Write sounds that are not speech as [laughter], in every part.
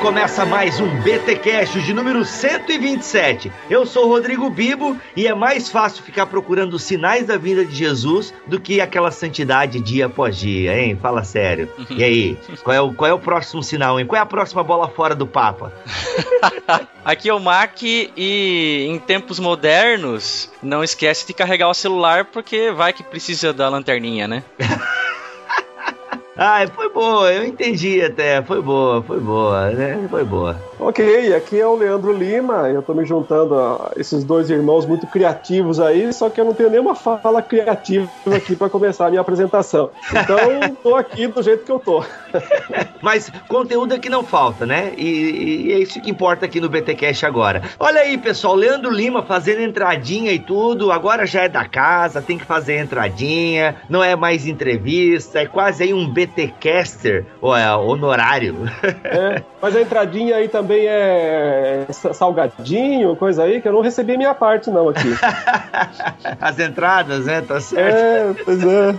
Começa mais um BTcast de número 127. Eu sou o Rodrigo Bibo e é mais fácil ficar procurando os sinais da vinda de Jesus do que aquela santidade dia após dia, hein? Fala sério. E aí, qual é o, qual é o próximo sinal, hein? Qual é a próxima bola fora do Papa? [laughs] Aqui é o Mac e em tempos modernos, não esquece de carregar o celular porque vai que precisa da lanterninha, né? [laughs] Ai, foi boa, eu entendi até. Foi boa, foi boa, né? Foi boa. Ok, aqui é o Leandro Lima. Eu tô me juntando a esses dois irmãos muito criativos aí, só que eu não tenho nenhuma fala criativa aqui para começar a minha apresentação. Então, [laughs] tô aqui do jeito que eu tô. [laughs] Mas conteúdo é que não falta, né? E, e é isso que importa aqui no BTcast agora. Olha aí, pessoal, Leandro Lima fazendo entradinha e tudo. Agora já é da casa, tem que fazer entradinha. Não é mais entrevista, é quase aí um BTcaster, ou é honorário. É, mas a entradinha aí também é salgadinho, coisa aí, que eu não recebi minha parte não aqui. [laughs] As entradas, né? Tá certo. É, pois é.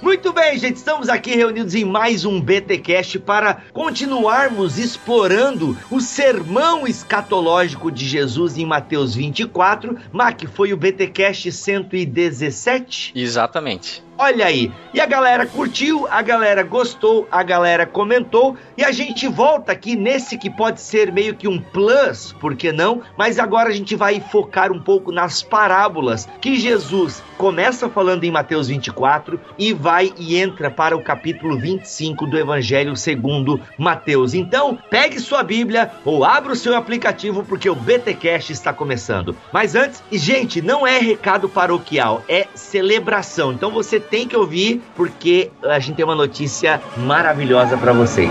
Muito bem, gente, estamos aqui reunidos em mais um BTcast para continuarmos explorando o sermão escatológico de Jesus em Mateus 24. Mac, foi o BTcast 117? Exatamente. Olha aí, e a galera curtiu, a galera gostou, a galera comentou, e a gente volta aqui nesse que pode ser meio que um plus, por que não? Mas agora a gente vai focar um pouco nas parábolas que Jesus começa falando em Mateus 24 e vai e entra para o capítulo 25 do Evangelho segundo Mateus. Então, pegue sua Bíblia ou abra o seu aplicativo porque o BTcast está começando. Mas antes, gente, não é recado paroquial, é celebração. Então você tem que ouvir porque a gente tem uma notícia maravilhosa para vocês.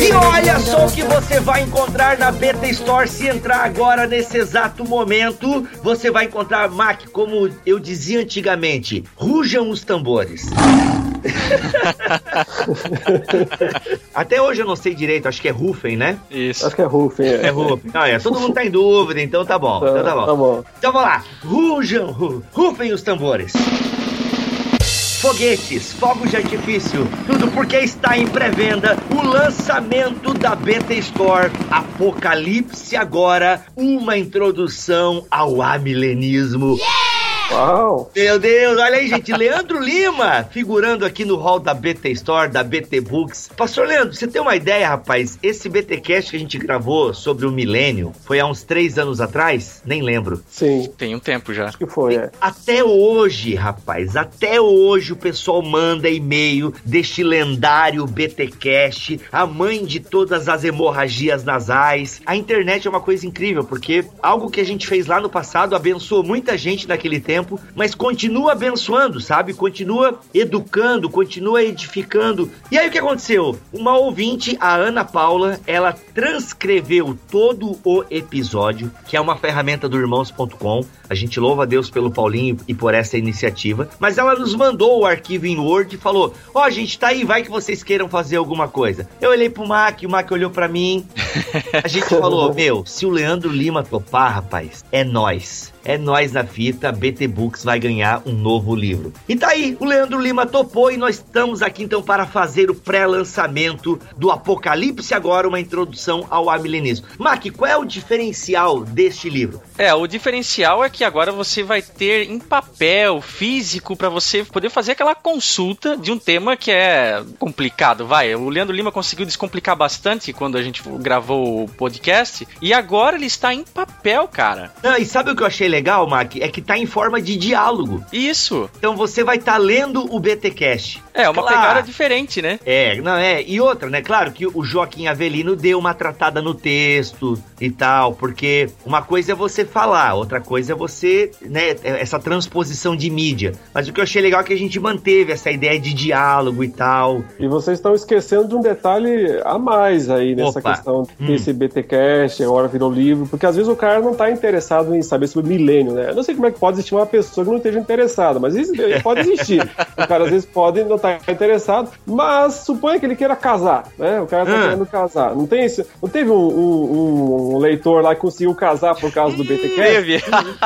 E olha só o que você vai encontrar na Beta Store se entrar agora nesse exato momento. Você vai encontrar, Mac, como eu dizia antigamente, rujam os tambores. [laughs] Até hoje eu não sei direito, acho que é Rufen, né? Isso. Acho que é Rufen. É, É Rufen. Ah, é, todo mundo tá em dúvida, então tá bom. Então tá bom. Tá bom. Então vamos lá. Rujam, ru, rufem os tambores. Foguetes, fogos de artifício, tudo porque está em pré-venda o lançamento da Beta Store Apocalipse agora, uma introdução ao amilenismo. Uau! Meu Deus, olha aí, gente. Leandro Lima, figurando aqui no hall da BT Store, da BT Books. Pastor Leandro, você tem uma ideia, rapaz? Esse BTcast que a gente gravou sobre o milênio foi há uns três anos atrás? Nem lembro. Sim, Tem um tempo já. acho que foi, é. Até hoje, rapaz, até hoje o pessoal manda e-mail deste lendário BTcast, a mãe de todas as hemorragias nasais. A internet é uma coisa incrível, porque algo que a gente fez lá no passado abençoou muita gente naquele tempo, mas continua abençoando, sabe? Continua educando, continua edificando. E aí o que aconteceu? Uma ouvinte, a Ana Paula, ela transcreveu todo o episódio, que é uma ferramenta do irmãos.com. A gente louva a Deus pelo Paulinho e por essa iniciativa. Mas ela nos mandou o arquivo em Word e falou: Ó, gente, tá aí, vai que vocês queiram fazer alguma coisa. Eu olhei pro Mac, o Mac olhou pra mim. A gente falou: [laughs] Meu, se o Leandro Lima topar, rapaz, é nós. É nós na fita, BT Books vai ganhar um novo livro. E tá aí, o Leandro Lima topou e nós estamos aqui então para fazer o pré-lançamento do Apocalipse agora, uma introdução ao amilenismo. Mac, qual é o diferencial deste livro? É, o diferencial é que agora você vai ter em papel, físico, para você poder fazer aquela consulta de um tema que é complicado, vai. O Leandro Lima conseguiu descomplicar bastante quando a gente gravou o podcast. E agora ele está em papel, cara. Não, e sabe o que eu achei legal, Mac? É que tá em forma de diálogo. Isso. Então você vai estar tá lendo o BTcast. É, uma claro. pegada diferente, né? É, não é. E outra, né? Claro que o Joaquim Avelino deu uma tratada no texto e tal, porque uma coisa é você falar, outra coisa é você, né, essa transposição de mídia. Mas o que eu achei legal é que a gente manteve essa ideia de diálogo e tal. E vocês estão esquecendo de um detalhe a mais aí nessa Opa. questão hum. desse BTcast, agora virou livro, porque às vezes o cara não tá interessado em saber sobre milênio, né? Eu não sei como é que pode existir uma pessoa que não esteja interessada, mas isso pode existir. o cara às vezes pode não estar tá interessado, mas suponha que ele queira casar, né? O cara tá ah. querendo casar. Não tem isso? Não teve um, um, um, leitor lá que conseguiu casar por causa do BTcast? Teve.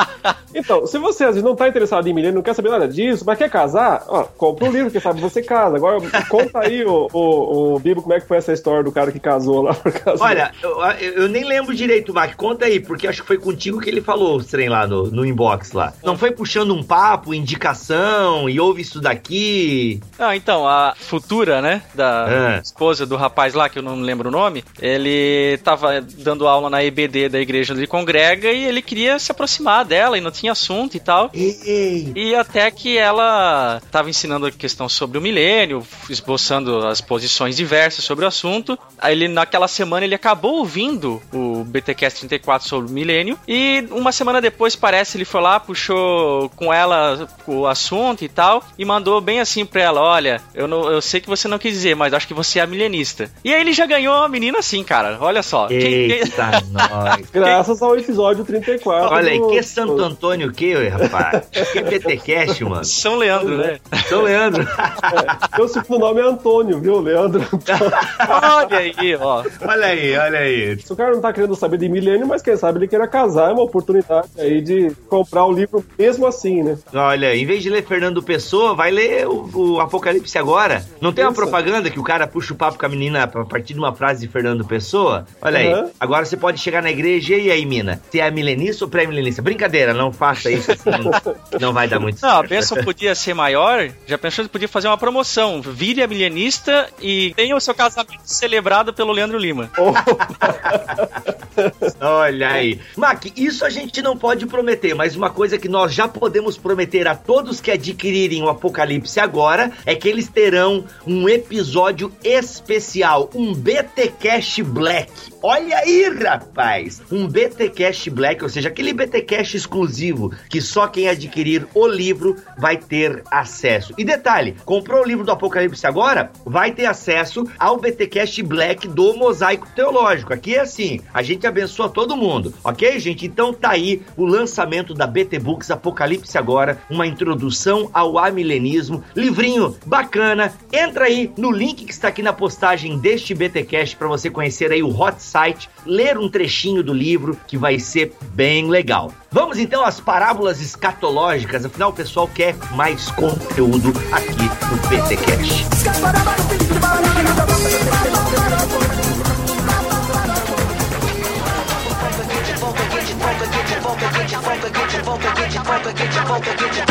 [laughs] então, se você às vezes não tá interessado em milênio, não quer saber nada disso, mas quer casar, ó, compra um livro, quem sabe você casa. Agora, conta aí, o, o, o Bibo, como é que foi essa história do cara que casou lá por causa Olha, eu, eu, nem lembro direito, Mac. Conta aí, porque acho que foi contigo que ele falou o trem lá no, no inbox lá. Não foi puxando um papo, indicação, e ouve isso daqui. Ah, então, a futura, né, da ah. esposa do rapaz lá, que eu não lembro o nome, ele tava dando aula na EBD da igreja onde ele congrega e ele queria se aproximar dela e não tinha assunto e tal. Ei. E até que ela tava ensinando a questão sobre o milênio, esboçando as posições diversas sobre o assunto. Aí ele, naquela semana, ele acabou ouvindo o BTcast 34 sobre o milênio e uma semana depois, parece, ele foi lá, puxou com ela o assunto e tal e mandou bem assim pra ela, olha, eu, não, eu sei que você não quis dizer, mas acho que você é a milenista. E aí ele já ganhou a menina assim, cara, olha só. Eita, [laughs] quem... nós. Graças ao episódio 34. Olha aí, que Santo Antônio o que, rapaz? Que BTcast, mano? São Leandro, né? São Leandro. É, meu segundo nome é Antônio, viu, Leandro? olha aí, ó. Olha aí, olha aí. Se o cara não tá querendo saber de milênio, mas quem sabe ele queira casar, é uma oportunidade aí de comprar o livro mesmo assim, né? Olha, em vez de ler Fernando Pessoa, vai ler o, o Apocalipse agora. Não tem uma propaganda que o cara puxa o papo com a menina a partir de uma frase de Fernando Pessoa? Olha uhum. aí. Agora você pode chegar na igreja e aí, mina? Você é milenista ou pré-milenista? Brincadeira, não faça isso assim. [laughs] não vai dar muito certo. Não, a bênção podia ser maior. Já pensou que podia fazer uma promoção. Vire a milenista e tenha o seu casamento celebrado pelo Leandro Lima. [laughs] Olha aí. Mac, isso a gente não pode prometer, mas uma coisa que nós já podemos prometer a todos que adquirirem o Apocalipse agora é que eles terão um episódio especial, um BT Cash Black. Olha aí, rapaz! Um BT Cash Black, ou seja, aquele BT Cash exclusivo que só quem adquirir o livro vai ter acesso. E detalhe, comprou o livro do Apocalipse agora? Vai ter acesso ao BT Cash Black do Mosaico Teológico. Aqui é assim, a gente abençoa todo mundo, ok, gente? Então tá aí o lançamento da BT Books Apocalipse agora, uma introdução ao amilenismo, livrinho bacana. Entra aí no link que está aqui na postagem deste BT Cash para você conhecer aí o Hot site, ler um trechinho do livro que vai ser bem legal. Vamos então às parábolas escatológicas, afinal o pessoal quer mais conteúdo aqui no your focus, get your focus, get your focus, get your focus, get your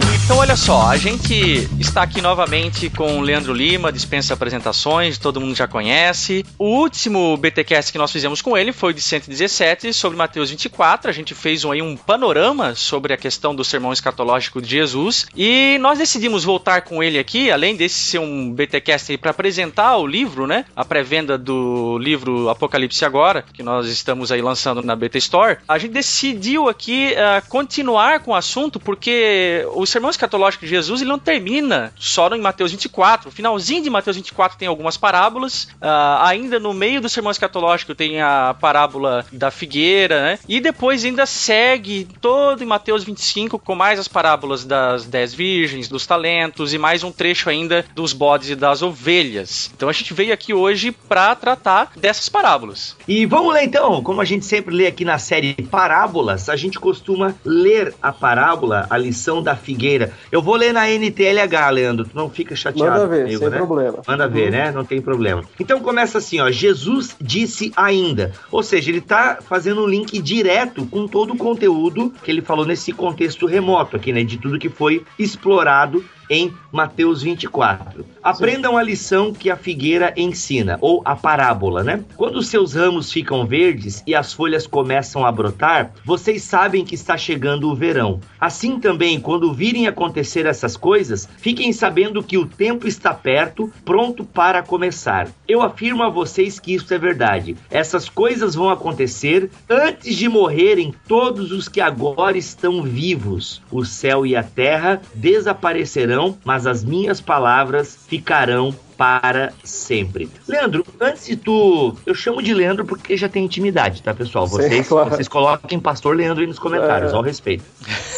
focus. Então, olha só, a gente está aqui novamente com o Leandro Lima, dispensa apresentações, todo mundo já conhece. O último BTcast que nós fizemos com ele foi de 117, sobre Mateus 24. A gente fez um, aí um panorama sobre a questão do sermão escatológico de Jesus. E nós decidimos voltar com ele aqui, além desse ser um BTcast para apresentar o livro, né? A pré-venda do livro Apocalipse Agora, que nós estamos aí lançando na BT Store. A gente decidiu aqui uh, continuar com o assunto, porque o sermão escatológico de Jesus ele não termina só em Mateus 24. O finalzinho de Mateus 24 tem algumas parábolas. Uh, ainda no meio do sermão escatológico tem a parábola da figueira, né? E depois ainda segue todo em Mateus 25 com mais as parábolas das dez virgens, dos talentos e mais um trecho ainda dos bodes e das ovelhas. Então a gente veio aqui hoje para tratar dessas parábolas. E vamos ler então, como a gente sempre lê aqui na série Parábolas, a gente costuma ler a parábola, a lição da figueira eu vou ler na NTLH, Leandro. Tu não fica chateado Manda ver, comigo, sem né? problema. Manda uhum. ver, né? Não tem problema. Então começa assim, ó. Jesus disse ainda. Ou seja, ele tá fazendo um link direto com todo o conteúdo que ele falou nesse contexto remoto aqui, né? De tudo que foi explorado em Mateus 24. Aprendam a lição que a figueira ensina, ou a parábola, né? Quando seus ramos ficam verdes e as folhas começam a brotar, vocês sabem que está chegando o verão. Assim também, quando virem acontecer essas coisas, fiquem sabendo que o tempo está perto, pronto para começar. Eu afirmo a vocês que isso é verdade. Essas coisas vão acontecer antes de morrerem todos os que agora estão vivos. O céu e a terra desaparecerão, mas as minhas palavras ficarão para sempre. Leandro, antes de tu. Eu chamo de Leandro porque já tem intimidade, tá, pessoal? Vocês, Sim, claro. vocês coloquem Pastor Leandro aí nos comentários, é. ao respeito.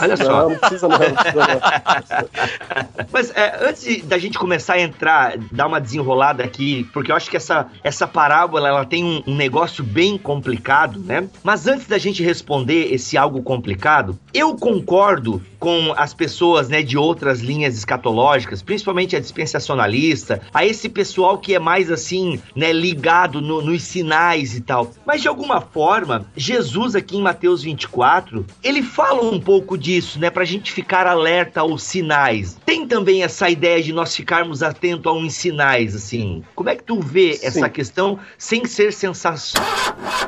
Olha só. Não, não precisa não. Não precisa não. [laughs] Mas é, antes da gente começar a entrar, dar uma desenrolada aqui, porque eu acho que essa, essa parábola ela tem um, um negócio bem complicado, né? Mas antes da gente responder esse algo complicado, eu concordo com as pessoas né, de outras linhas escatológicas, principalmente a dispensacionalista, a esse pessoal que é mais assim, né, ligado no, nos sinais e tal. Mas de alguma forma, Jesus aqui em Mateus 24, ele fala um pouco disso, né, pra gente ficar alerta aos sinais. Tem também essa ideia de nós ficarmos atentos a uns sinais, assim. Como é que tu vê Sim. essa questão sem ser sensacional?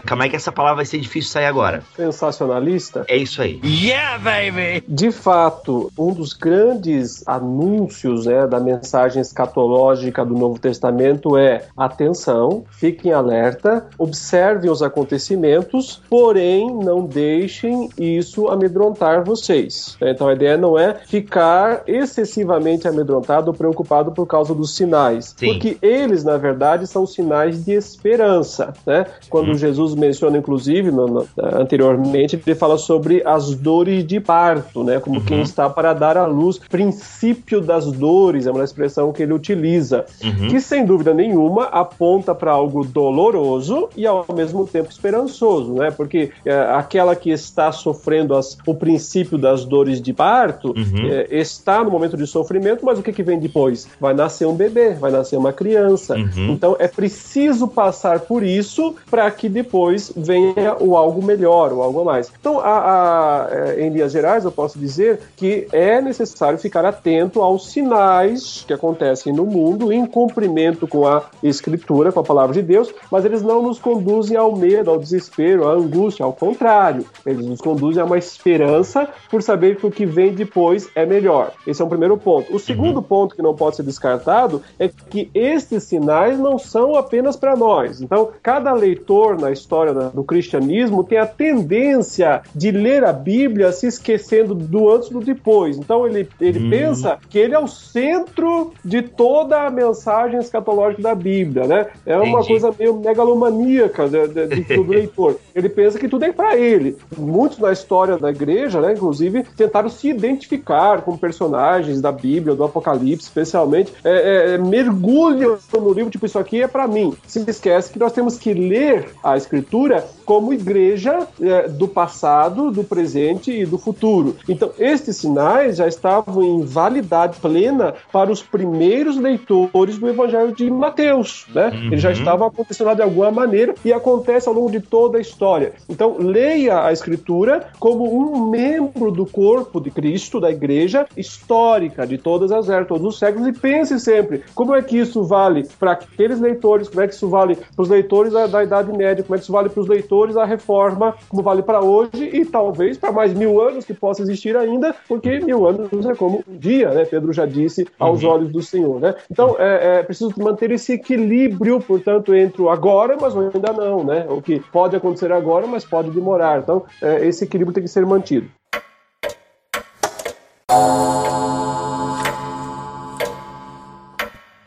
Calma aí que essa palavra vai ser difícil sair agora. Sensacionalista? É isso aí. Yeah, baby! De fato, um dos grandes anúncios né, da mensagem escatológica do Novo Testamento é: atenção, fiquem alerta, observem os acontecimentos, porém não deixem isso amedrontar vocês. Então a ideia não é ficar excessivamente amedrontado ou preocupado por causa dos sinais, Sim. porque eles, na verdade, são sinais de esperança. Né? Quando hum. Jesus menciona, inclusive, no, no, anteriormente, ele fala sobre as dores de parto, né? como uhum. quem está para dar à luz, princípio das dores, é uma expressão que ele utiliza, uhum. que sem dúvida nenhuma aponta para algo doloroso e ao mesmo tempo esperançoso, né? Porque é, aquela que está sofrendo as, o princípio das dores de parto uhum. é, está no momento de sofrimento, mas o que, que vem depois? Vai nascer um bebê, vai nascer uma criança. Uhum. Então é preciso passar por isso para que depois venha o algo melhor, o algo mais. Então, a, a, é, em linhas gerais, eu posso dizer dizer que é necessário ficar atento aos sinais que acontecem no mundo em cumprimento com a Escritura, com a palavra de Deus, mas eles não nos conduzem ao medo, ao desespero, à angústia, ao contrário, eles nos conduzem a uma esperança por saber que o que vem depois é melhor. Esse é um primeiro ponto. O segundo uhum. ponto que não pode ser descartado é que estes sinais não são apenas para nós. Então, cada leitor na história do cristianismo tem a tendência de ler a Bíblia se esquecendo do antes do depois. Então ele, ele hum. pensa que ele é o centro de toda a mensagem escatológica da Bíblia, né? É uma Entendi. coisa meio megalomaníaca de, de, de, do [laughs] leitor. Ele pensa que tudo é para ele. Muitos na história da igreja, né, inclusive, tentaram se identificar com personagens da Bíblia, do Apocalipse, especialmente, é, é, é mergulham no livro, tipo, isso aqui é para mim. Se esquece que nós temos que ler a Escritura como igreja é, do passado, do presente e do futuro. Então, estes sinais já estavam em validade plena para os primeiros leitores do Evangelho de Mateus, né? Uhum. Eles já estavam acontecendo de alguma maneira e acontece ao longo de toda a história. Então, leia a Escritura como um membro do corpo de Cristo, da igreja histórica de todas as eras, todos os séculos, e pense sempre como é que isso vale para aqueles leitores, como é que isso vale para os leitores da, da Idade Média, como é que isso vale para os leitores da Reforma, como vale para hoje e talvez para mais mil anos que possa existir ainda, porque mil anos é como um dia, né? Pedro já disse aos uhum. olhos do Senhor, né? Então é, é preciso manter esse equilíbrio, portanto, entre o agora, mas ainda não, né? O que pode acontecer agora, mas pode demorar. Então é, esse equilíbrio tem que ser mantido.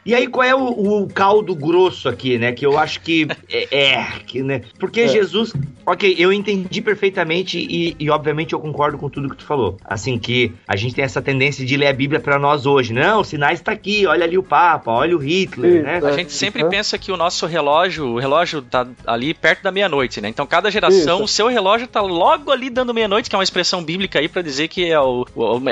E aí, qual é o, o, caldo grosso aqui, né? Que eu acho que é, é que, né? Porque é. Jesus, ok, eu entendi perfeitamente e, e, obviamente eu concordo com tudo que tu falou. Assim que a gente tem essa tendência de ler a Bíblia para nós hoje. Não, os sinais tá aqui, olha ali o Papa, olha o Hitler, né? A gente sempre uhum. pensa que o nosso relógio, o relógio tá ali perto da meia-noite, né? Então cada geração, Isso. o seu relógio tá logo ali dando meia-noite, que é uma expressão bíblica aí para dizer que é o,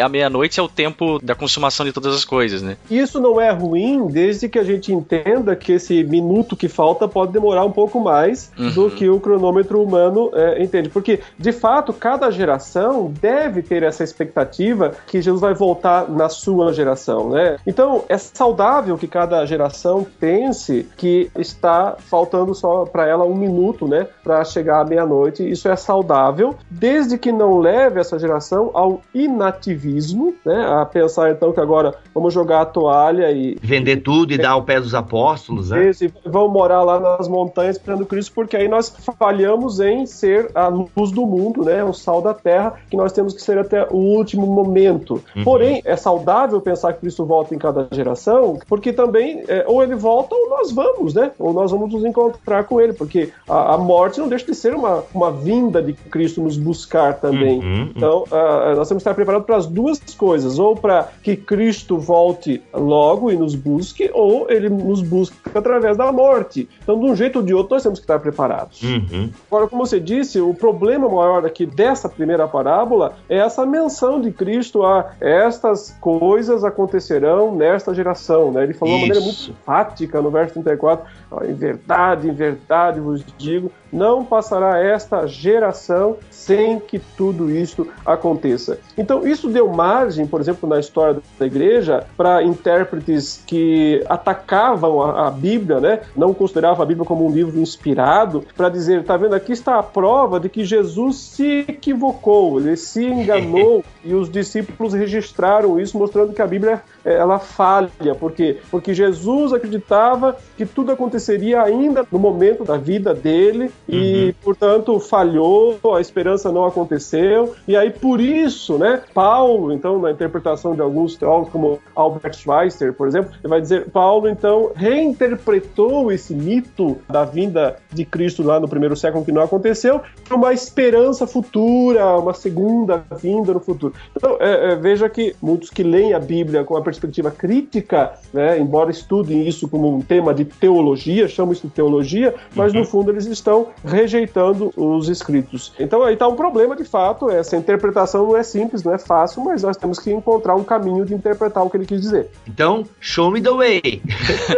a meia-noite é o tempo da consumação de todas as coisas, né? Isso não é ruim desde que a gente entenda que esse minuto que falta pode demorar um pouco mais uhum. do que o cronômetro humano é, entende. Porque, de fato, cada geração deve ter essa expectativa que Jesus vai voltar na sua geração, né? Então, é saudável que cada geração pense que está faltando só para ela um minuto, né, para chegar à meia-noite. Isso é saudável, desde que não leve essa geração ao inativismo, né, a pensar então que agora vamos jogar a toalha e vender tudo e dar ao pé dos apóstolos, né? E vão morar lá nas montanhas esperando Cristo, porque aí nós falhamos em ser a luz do mundo, né, o sal da terra, que nós temos que ser até o último momento. Uhum. Porém, é saudável pensar que Cristo volta em cada geração, porque também é, ou ele volta ou nós vamos, né? Ou nós vamos nos encontrar com ele, porque a, a morte não deixa de ser uma, uma vinda de Cristo nos buscar também. Uhum, uhum. Então, uh, nós temos que estar preparados para as duas coisas, ou para que Cristo volte logo e nos busque, ou ele nos busca através da morte. Então, de um jeito ou de outro, nós temos que estar preparados. Uhum. Agora, como você disse, o problema maior aqui dessa primeira parábola é essa menção de Cristo a estas coisas acontecerão nesta geração. Né? Ele falou Isso. de uma maneira muito enfática no verso 34, em verdade, em verdade vos digo, não passará esta geração sem que tudo isto aconteça. Então, isso deu margem, por exemplo, na história da igreja, para intérpretes que atacavam a, a, Bíblia, né? não consideravam a Bíblia como um livro inspirado, para dizer: está vendo, aqui está a prova de que Jesus se equivocou, ele se enganou, [laughs] e os discípulos registraram isso, mostrando que a Bíblia ela falha. Por quê? Porque Jesus acreditava que tudo aconteceria ainda no momento da vida dele e, uhum. portanto, falhou, a esperança não aconteceu. E aí, por isso, né, Paulo, então, na interpretação de alguns teólogos, como Albert Schweitzer, por exemplo, ele vai dizer: Paulo, então, reinterpretou esse mito da vinda de Cristo lá no primeiro século que não aconteceu para uma esperança futura, uma segunda vinda no futuro. Então, é, é, veja que muitos que leem a Bíblia com a perspectiva crítica, né, embora estudem isso como um tema de teologia, chamam isso de teologia, mas uhum. no fundo eles estão rejeitando os escritos. Então aí está um problema de fato, essa interpretação não é simples, não é fácil, mas nós temos que encontrar um caminho de interpretar o que ele quis dizer. Então, show me the way.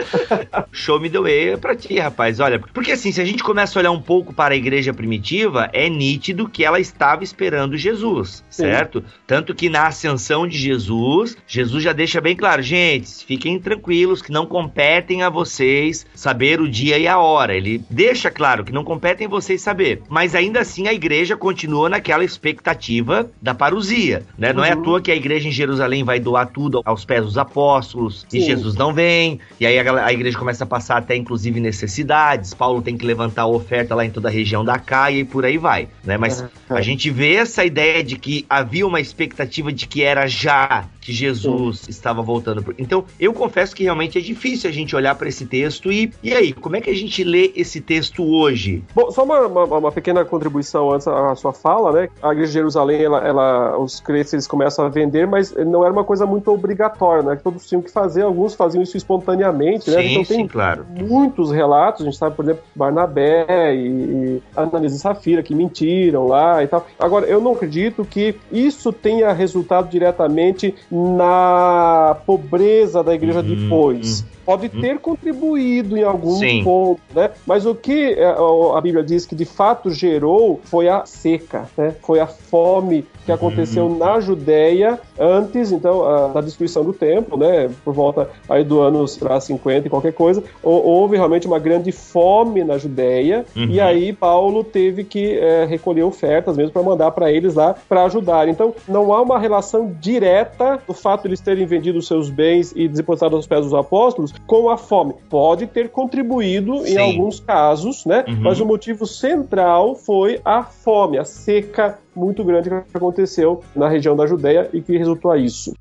[laughs] show me the way é pra ti, rapaz. Olha, porque assim, se a gente começa a olhar um pouco para a igreja primitiva, é nítido que ela estava esperando Jesus, Sim. certo? Tanto que na ascensão de Jesus, Jesus já deixa bem claro, gente, fiquem tranquilos que não competem a vocês saber o dia e a hora. Ele deixa claro que não competem vocês saber, mas ainda assim a igreja continua naquela expectativa da parousia, né? Não uhum. é à uhum. toa que a igreja em Jerusalém vai doar tudo aos pés dos apóstolos Sim. e Jesus não vem, e aí a, a, igreja começa a passar até inclusive necessidades. Paulo tem que levantar a oferta lá em toda a região da Caia e por aí vai, né? Mas uhum. a gente vê essa ideia de que havia uma expectativa de que era já que Jesus Sim. estava voltando. Então, eu confesso que realmente é difícil a gente olhar para esse texto e, e aí, como é que a gente lê esse texto hoje? Bom, só uma, uma, uma pequena contribuição antes à sua fala, né? A igreja de Jerusalém, ela, ela, os crentes eles começam a vender, mas não era uma coisa muito obrigatória, né? Que todos tinham que fazer, alguns faziam isso espontaneamente, né? Sim, então tem sim, claro. muitos relatos, a gente sabe, por exemplo, Barnabé e, e Ananias e Safira que mentiram lá e tal. Agora, eu não acredito que isso tenha resultado diretamente na pobreza da igreja uhum, depois. Uhum pode uhum. ter contribuído em algum Sim. ponto, né? Mas o que é, a Bíblia diz que de fato gerou foi a seca, né? Foi a fome que aconteceu uhum. na Judéia antes, então, a, da destruição do templo, né? Por volta aí do anos 50 e qualquer coisa, houve realmente uma grande fome na Judéia uhum. e aí Paulo teve que é, recolher ofertas mesmo para mandar para eles lá para ajudar. Então, não há uma relação direta do fato de eles terem vendido os seus bens e depositado aos pés dos apóstolos com a fome. Pode ter contribuído Sim. em alguns casos, né? Uhum. Mas o motivo central foi a fome, a seca muito grande que aconteceu na região da Judéia e que resultou a isso.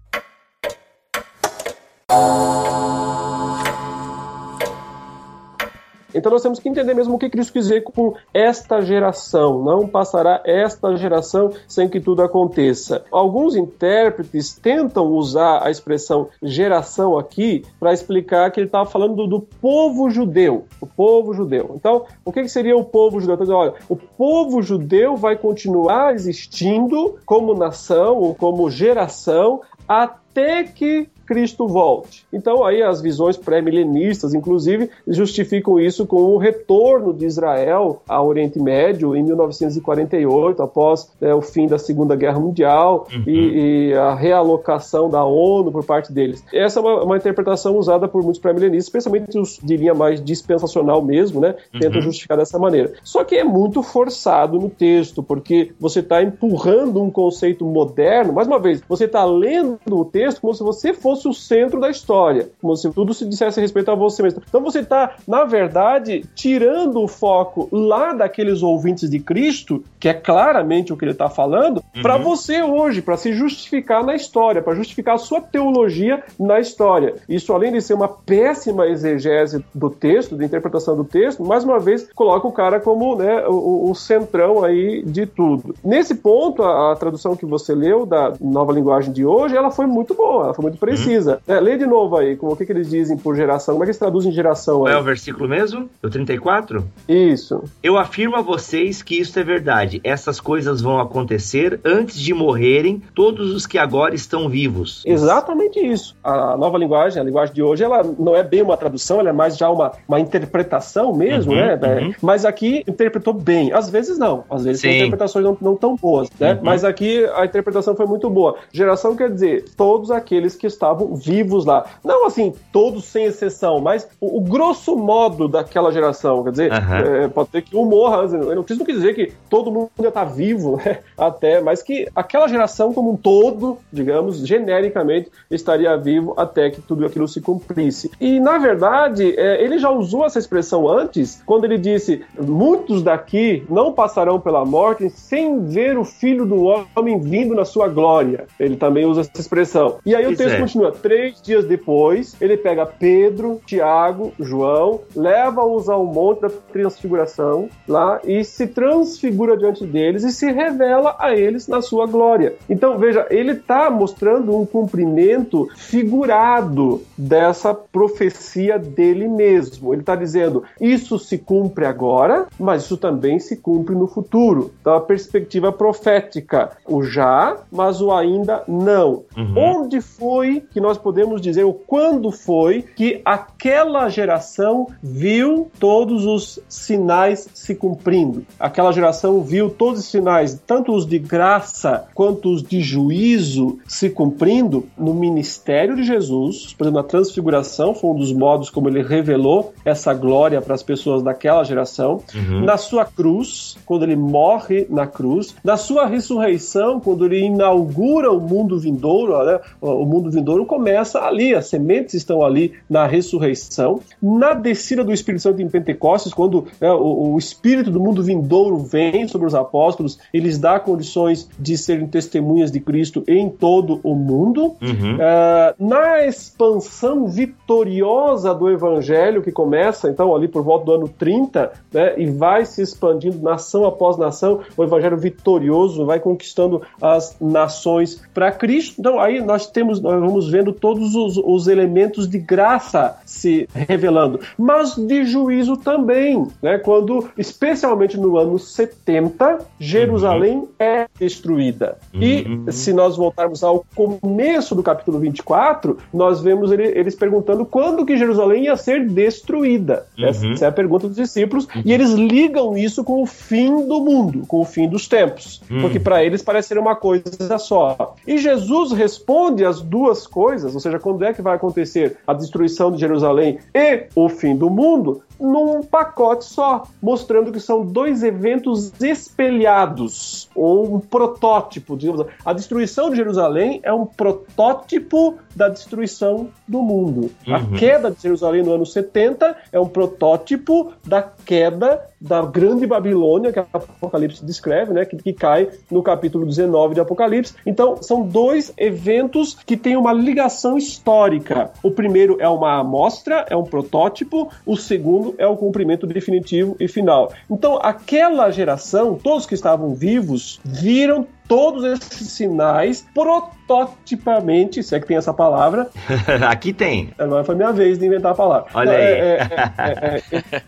Então nós temos que entender mesmo o que Cristo quis dizer com esta geração. Não passará esta geração sem que tudo aconteça. Alguns intérpretes tentam usar a expressão geração aqui para explicar que ele estava falando do, povo judeu. O povo judeu. Então, o que, que seria o povo judeu? Então, olha, o povo judeu vai continuar existindo como nação ou como geração até até que Cristo volte. Então aí as visões pré-milenistas, inclusive, justificam isso com o retorno de Israel ao Oriente Médio em 1948, após né, o fim da Segunda Guerra Mundial uhum. e, e, a realocação da ONU por parte deles. Essa é uma, uma interpretação usada por muitos pré-milenistas, especialmente os de linha mais dispensacional mesmo, né? Tentam uhum. justificar dessa maneira. Só que é muito forçado no texto, porque você está empurrando um conceito moderno. Mais uma vez, você está lendo o texto como se você fosse fosse o centro da história, como se tudo se dissesse a respeito a você mesmo. Então você está, na verdade, tirando o foco lá daqueles ouvintes de Cristo, que é claramente o que ele está falando, uhum. para você hoje, para se justificar na história, para justificar a sua teologia na história. Isso, além de ser uma péssima exegese do texto, de interpretação do texto, mais uma vez coloca o cara como né, o, o centrão aí de tudo. Nesse ponto, a, a, tradução que você leu da nova linguagem de hoje, ela foi muito boa, ela foi muito precisa precisa. É, lê de novo aí, como o que, que eles dizem por geração. Como é que eles traduzem geração aí? É o versículo mesmo? O 34? Isso. Eu afirmo a vocês que isso é verdade. Essas coisas vão acontecer antes de morrerem todos os que agora estão vivos. Exatamente isso. A nova linguagem, a linguagem de hoje, ela não é bem uma tradução, ela é mais já uma, uma interpretação mesmo, uhum, né? Uhum. Mas aqui interpretou bem. Às vezes não. Às vezes Sim. tem interpretações não, não tão boas, né? Uhum. Mas aqui a interpretação foi muito boa. Geração quer dizer todos aqueles que estavam vivos lá. Não assim, todos sem exceção, mas o, o grosso modo daquela geração. Quer dizer, uhum. é, pode ser que um morra. Eu não preciso dizer que todo mundo ainda está vivo, né? Até, mas que aquela geração como um todo, digamos, genericamente, estaria vivo até que tudo aquilo se cumprisse. E, na verdade, é, ele já usou essa expressão antes, quando ele disse: Muitos daqui não passarão pela morte sem ver o filho do homem vindo na sua glória. Ele também usa essa expressão. E aí pois o texto é. continua: três dias depois, ele pega Pedro, Tiago, João, leva-os ao monte da transfiguração lá e se transfigura diante deles e se revela a eles na sua glória. Então, veja, ele está mostrando um cumprimento figurado dessa profecia dele mesmo. Ele está dizendo: isso se cumpre agora, mas isso também se cumpre no futuro. Então, a perspectiva profética, o já, mas o ainda não. Uhum. Onde foi que nós podemos dizer o quando foi que aquela geração viu todos os sinais se cumprindo. Aquela geração viu todos os sinais, tanto os de graça quanto os de juízo, se cumprindo no ministério de Jesus. Por exemplo, a transfiguração foi um dos modos como ele revelou essa glória para as pessoas daquela geração. Uhum. Na sua cruz, quando ele morre na cruz. Na sua ressurreição, quando ele inaugura o mundo vindouro, né? O mundo vindouro começa ali, as sementes estão ali na ressurreição. Na descida do Espírito Santo em Pentecostes, quando né, o, o, Espírito do mundo vindouro vem sobre os apóstolos, eles dá condições de serem testemunhas de Cristo em todo o mundo. Uhum. Uh, na expansão vitoriosa do Evangelho, que começa então ali por volta do ano 30, né, e vai se expandindo nação após nação, o Evangelho vitorioso vai conquistando as nações para Cristo. Então aí nós temos, nós vamos vendo todos os, os, elementos de graça se revelando, mas de juízo também, né? Quando, especialmente no ano 70, Jerusalém uhum. é destruída. Uhum. E se nós voltarmos ao começo do capítulo 24, nós vemos ele, eles perguntando quando que Jerusalém ia ser destruída. Uhum. Essa é a pergunta dos discípulos, e eles ligam isso com o fim do mundo, com o fim dos tempos, uhum. porque para eles parece ser uma coisa só. E Jesus responde as duas coisas, ou seja, quando é que vai acontecer a destruição de Jerusalém e o fim do mundo, num pacote só, mostrando que são dois eventos espelhados, ou um protótipo, digamos. Assim. A destruição de Jerusalém é um protótipo da destruição do mundo. Uhum. A queda de Jerusalém no ano 70 é um protótipo da queda da grande Babilônia, que Apocalipse descreve, né, que, que cai no capítulo 19 de Apocalipse. Então, são dois eventos que têm uma ligação histórica. O primeiro é uma amostra, é um protótipo, o segundo é o cumprimento definitivo e final. Então, aquela geração, todos que estavam vivos, viram todos esses sinais prototipamente, se é que tem essa palavra. [laughs] Aqui tem. Agora foi minha vez de inventar a palavra. Olha aí. É, é,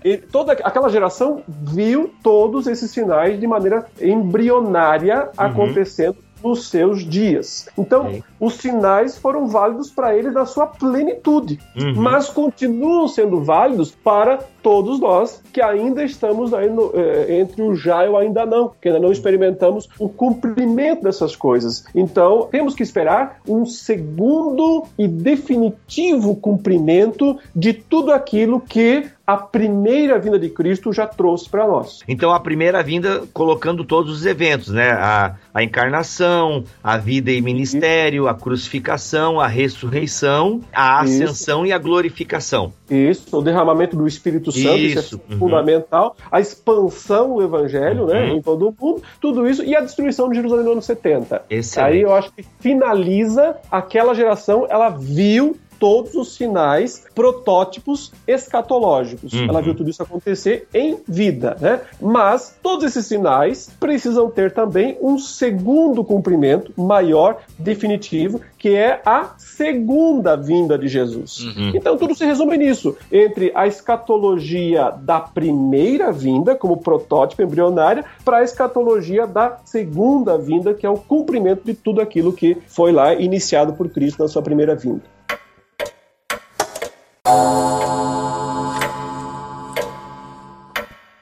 é, é toda aquela geração viu todos esses sinais de maneira embrionária uhum. acontecendo nos seus dias. Então, Sim. os sinais foram válidos para ele na sua plenitude, uhum. mas continuam sendo válidos para todos nós que ainda estamos aí no, é, entre o já e o ainda não, que ainda não experimentamos o cumprimento dessas coisas. Então, temos que esperar um segundo e definitivo cumprimento de tudo aquilo que a primeira vinda de Cristo já trouxe para nós. Então a primeira vinda colocando todos os eventos, né? A, a encarnação, a vida e ministério, a crucificação, a ressurreição, a ascensão Isso. e a glorificação. Isso, o derramamento do Espírito Santo, isso, isso é uhum. fundamental, a expansão do Evangelho, né, uhum. né, em todo o mundo, tudo isso, e a destruição de Jerusalém no ano 70. Excelente. Aí eu acho que finaliza aquela geração, ela viu todos os sinais, protótipos escatológicos. Uhum. Ela viu tudo isso acontecer em vida, né? Mas todos esses sinais precisam ter também um segundo cumprimento maior, definitivo, que é a segunda vinda de Jesus. Uhum. Então tudo se resume nisso, entre a escatologia da primeira vinda, como protótipo embrionária, para a escatologia da segunda vinda, que é o cumprimento de tudo aquilo que foi lá iniciado por Cristo na sua primeira vinda.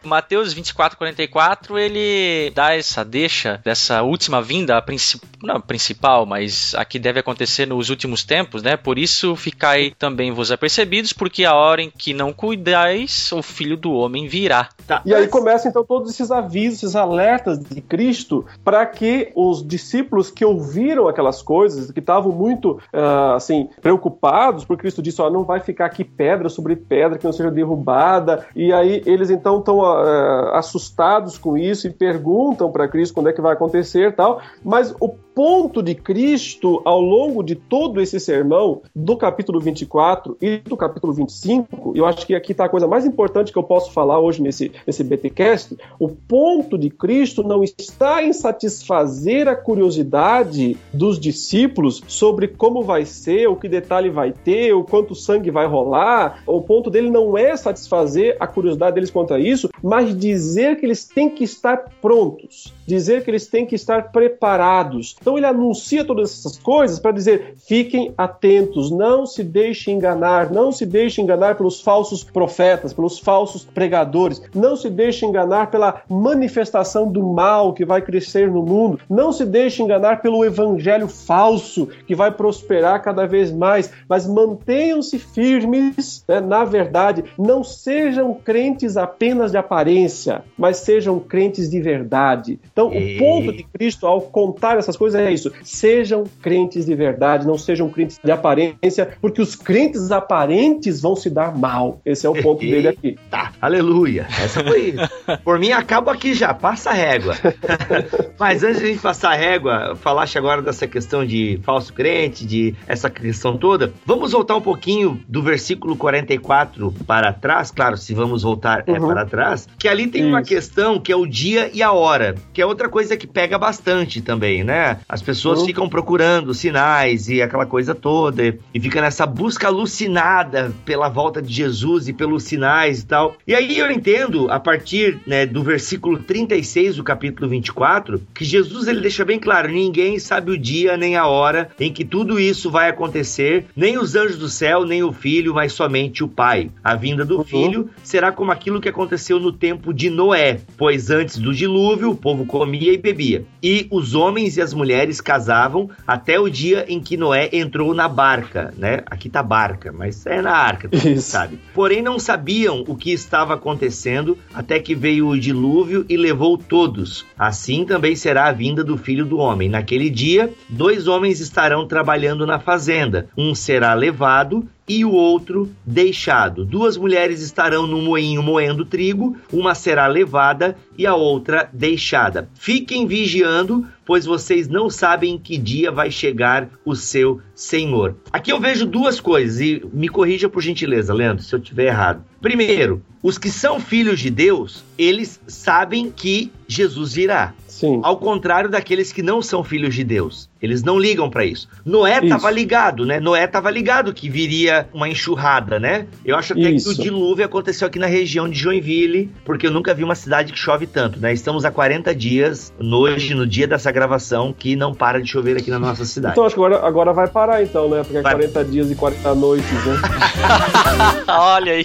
Mateus 24, 44, ele dá essa deixa dessa última vinda, a princip... não a principal, mas a que deve acontecer nos últimos tempos, né? Por isso ficai também vos apercebidos, porque a hora em que não cuidais, o filho do homem virá. Tá. E aí começam então todos esses avisos, esses alertas de Cristo, para que os discípulos que ouviram aquelas coisas, que estavam muito uh, assim preocupados, porque Cristo disse: ó, não vai ficar aqui pedra sobre pedra que não seja derrubada. E aí eles então estão uh, assustados com isso e perguntam para Cristo quando é que vai acontecer, tal. Mas o ponto de Cristo ao longo de todo esse sermão, do capítulo 24 e do capítulo 25, eu acho que aqui está a coisa mais importante que eu posso falar hoje nesse, nesse BTcast, o ponto de Cristo não está em satisfazer a curiosidade dos discípulos sobre como vai ser, o que detalhe vai ter, o quanto sangue vai rolar. O ponto dele não é satisfazer a curiosidade deles quanto a isso, mas dizer que eles têm que estar prontos, dizer que eles têm que estar preparados. Então ele anuncia todas essas coisas para dizer: fiquem atentos, não se deixem enganar, não se deixem enganar pelos falsos profetas, pelos falsos pregadores, não se deixem enganar pela manifestação do mal que vai crescer no mundo, não se deixem enganar pelo evangelho falso que vai prosperar cada vez mais, mas mantenham-se firmes né, na verdade, não sejam crentes apenas de aparência, mas sejam crentes de verdade. Então, o ponto de Cristo ao contar essas coisas é isso. Sejam crentes de verdade, não sejam crentes de aparência, porque os crentes aparentes vão se dar mal. Esse é o ponto dele aqui. [laughs] Tá, aleluia. Essa foi. [laughs] Por mim, acabo aqui já, passa a régua. [laughs] Mas antes de a gente passar a régua, falaste agora dessa questão de falso crente, de essa questão toda. Vamos voltar um pouquinho do versículo 44 para trás, claro, se vamos voltar é uhum. é para trás, que ali tem Isso. uma questão que é o dia e a hora, que é outra coisa que pega bastante também, né? As pessoas uhum. ficam procurando sinais e aquela coisa toda, e fica nessa busca alucinada pela volta de Jesus e pelos sinais e tal. E aí eu entendo, a partir né, do versículo 36 do capítulo 24, que Jesus ele deixa bem claro: ninguém sabe o dia nem a hora em que tudo isso vai acontecer, nem os anjos do céu, nem o filho, mas somente o Pai. A vinda do uhum. filho será como aquilo que aconteceu no tempo de Noé, pois antes do dilúvio o povo comia e bebia, e os homens e as mulheres mulheres casavam até o dia em que Noé entrou na barca, né? Aqui tá barca, mas é na arca, sabe? Porém não sabiam o que estava acontecendo até que veio o dilúvio e levou todos. Assim também será a vinda do Filho do Homem. Naquele dia, dois homens estarão trabalhando na fazenda. Um será levado e o outro deixado. Duas mulheres estarão no moinho moendo trigo, uma será levada e a outra deixada. Fiquem vigiando, pois vocês não sabem em que dia vai chegar o seu Senhor. Aqui eu vejo duas coisas e me corrija por gentileza, Leandro, se eu estiver errado. Primeiro, os que são filhos de Deus, eles sabem que Jesus virá. Sim. Ao contrário daqueles que não são filhos de Deus. Eles não ligam para isso. Noé estava ligado, né? Noé estava ligado que viria uma enxurrada, né? Eu acho até isso. que o dilúvio aconteceu aqui na região de Joinville, porque eu nunca vi uma cidade que chove tanto, né? Estamos há 40 dias, hoje, no dia dessa gravação, que não para de chover aqui na nossa cidade. Então acho que agora, agora vai parar então, né? Porque é vai. 40 dias e 40 noites, né? [laughs] Olha aí.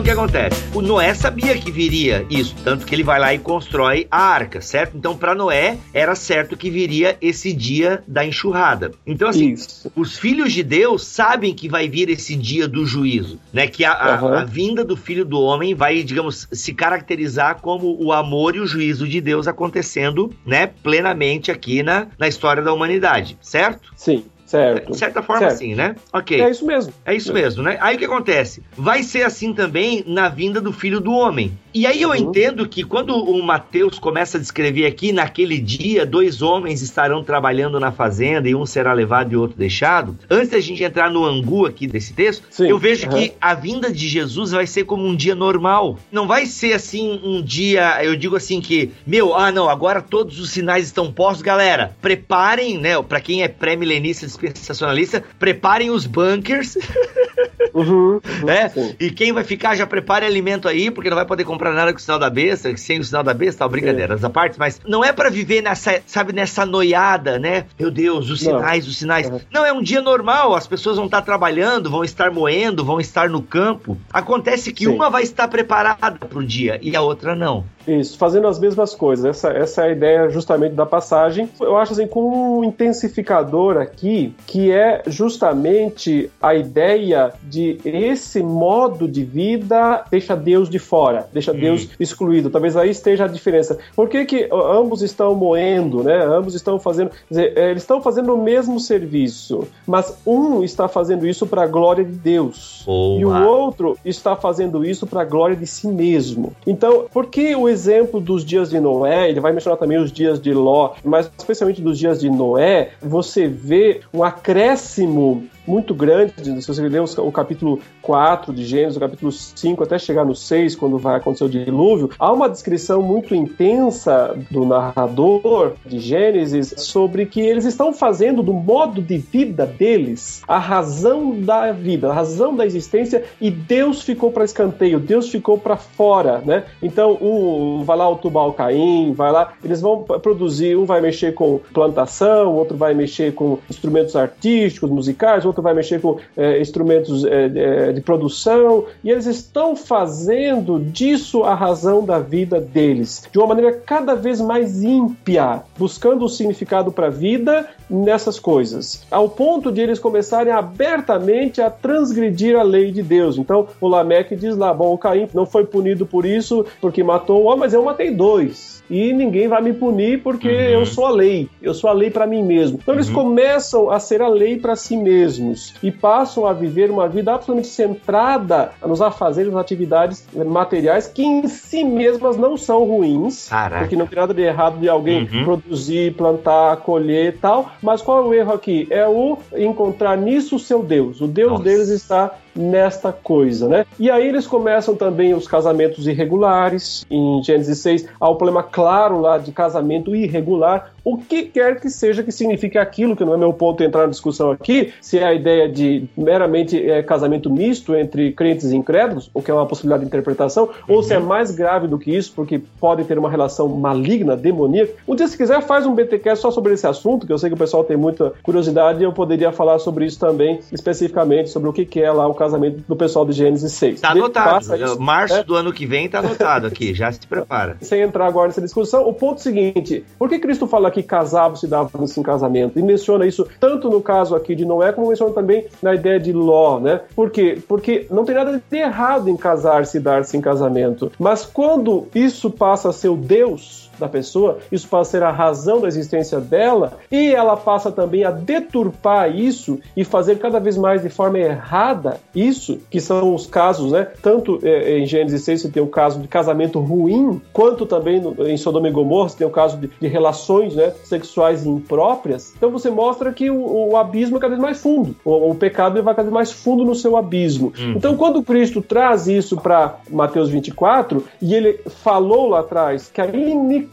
Então o que acontece? O Noé sabia que viria isso, tanto que ele vai lá e constrói a arca, certo? Então para Noé era certo que viria esse dia da enxurrada. Então assim, isso. os filhos de Deus sabem que vai vir esse dia do juízo, né? Que a, uhum. a, a vinda do filho do homem vai, digamos, se caracterizar como o amor e o juízo de Deus acontecendo, né, plenamente aqui na, na história da humanidade, certo? Sim. Certo. De certa forma, certo. assim, né? Ok. É isso mesmo. É isso é. mesmo, né? Aí o que acontece? Vai ser assim também na vinda do filho do homem. E aí eu uhum. entendo que quando o Mateus começa a descrever aqui, naquele dia, dois homens estarão trabalhando na fazenda e um será levado e outro deixado. Antes da gente entrar no angu aqui desse texto, Sim. eu vejo uhum. que a vinda de Jesus vai ser como um dia normal. Não vai ser assim um dia, eu digo assim que, meu, ah não, agora todos os sinais estão postos, galera. Preparem, né, para quem é pré-milenista dispensacionalista, preparem os bunkers. [laughs] Uhum, uhum, né? E quem vai ficar já prepare alimento aí, porque não vai poder comprar nada com o sinal da besta, sem o sinal da besta, brincadeiras é. à parte, mas não é para viver nessa, sabe, nessa noiada, né? Meu Deus, os sinais, não. os sinais. Uhum. Não, é um dia normal, as pessoas vão estar trabalhando, vão estar moendo, vão estar no campo. Acontece que Sim. uma vai estar preparada pro dia e a outra não. Isso, fazendo as mesmas coisas. Essa, essa é a ideia justamente da passagem. Eu acho assim, com um intensificador aqui, que é justamente a ideia de esse modo de vida deixa Deus de fora, deixa hum. Deus excluído. Talvez aí esteja a diferença. Por que, que ambos estão moendo, né? Ambos estão fazendo. Dizer, é, eles estão fazendo o mesmo serviço, mas um está fazendo isso para a glória de Deus. Boa. E o outro está fazendo isso para a glória de si mesmo. Então, por que o exemplo dos dias de Noé, ele vai mencionar também os dias de Ló, mas especialmente dos dias de Noé, você vê um acréscimo muito grande. Se você ler o capítulo 4 de Gênesis, o capítulo 5, até chegar no 6, quando vai acontecer o dilúvio, há uma descrição muito intensa do narrador de Gênesis sobre que eles estão fazendo do modo de vida deles a razão da vida, a razão da existência, e Deus ficou para escanteio, Deus ficou para fora, né? Então, um vai lá o Tubal Caim, vai lá, eles vão produzir, um vai mexer com plantação, outro vai mexer com instrumentos artísticos, musicais, outro vai mexer com é, instrumentos é, de produção, e eles estão fazendo disso a razão da vida deles, de uma maneira cada vez mais ímpia, buscando o significado para a vida nessas coisas, ao ponto de eles começarem abertamente a transgredir a lei de Deus. Então, o Lameque diz lá: bom, o Caim não foi punido por isso, porque matou um homem, mas eu matei dois e ninguém vai me punir porque uhum. eu sou a lei, eu sou a lei para mim mesmo. Então eles uhum. começam a ser a lei para si mesmos e passam a viver uma vida absolutamente centrada nos afazeres, nas atividades materiais que em si mesmas não são ruins, Caraca. porque não tem nada de errado de alguém uhum. produzir, plantar, colher e tal. Mas qual é o erro aqui? É o encontrar nisso o seu Deus. O Deus Nossa. deles está nesta coisa, né? E aí eles começam também os casamentos irregulares. Em Gênesis 6 há o problema claro lá de casamento irregular, o que quer que seja que signifique aquilo, que não é meu ponto entrar na discussão aqui, se é a ideia de meramente é, casamento misto entre crentes e incrédulos, o que é uma possibilidade de interpretação, uhum. ou se é uhum. mais grave do que isso, porque pode ter uma relação maligna, demoníaca. Um dia, se quiser, faz um BTQ só sobre esse assunto, que eu sei que o pessoal tem muita curiosidade, e eu poderia falar sobre isso também, especificamente, sobre o que é lá o casamento do pessoal de Gênesis 6. Tá anotado. Isso, Março é? do ano que vem tá anotado aqui, já se prepara. [laughs] Sem entrar agora nessa discussão, o ponto seguinte: por que Cristo fala que casavam se davam em casamento? E menciona isso tanto no caso aqui de Noé, como menciona também na ideia de Ló, né? Por quê? Porque não tem nada de errado em casar-se e dar-se em casamento. Mas quando isso passa a ser o Deus, da pessoa, isso passa a ser a razão da existência dela, e ela passa também a deturpar isso e fazer cada vez mais de forma errada isso, que são os casos, né? Tanto é, em Gênesis 6 você tem o caso de casamento ruim, quanto também no, em Sodoma e Gomorra você tem o caso de, de relações né, sexuais impróprias. Então você mostra que o, o abismo é cada vez mais fundo, o, o pecado vai cada vez mais fundo no seu abismo. Uhum. Então quando Cristo traz isso para Mateus 24 e ele falou lá atrás que a iniquidade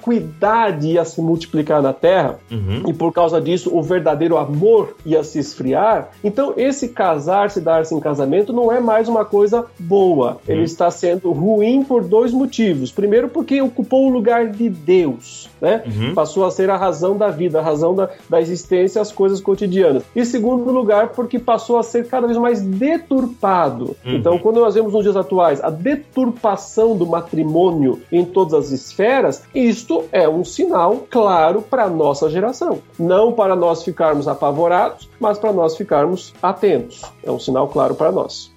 ia se multiplicar na terra uhum. e por causa disso o verdadeiro amor ia se esfriar, então esse casar-se, dar-se em casamento não é mais uma coisa boa. Ele uhum. está sendo ruim por dois motivos. Primeiro, porque ocupou o lugar de Deus, né? Uhum. Passou a ser a razão da vida, a razão da, da existência, as coisas cotidianas. E segundo lugar, porque passou a ser cada vez mais deturpado. Uhum. Então, quando nós vemos nos dias atuais a deturpação do matrimônio em todas as esferas, isto é um sinal claro para a nossa geração. Não para nós ficarmos apavorados, mas para nós ficarmos atentos. É um sinal claro para nós.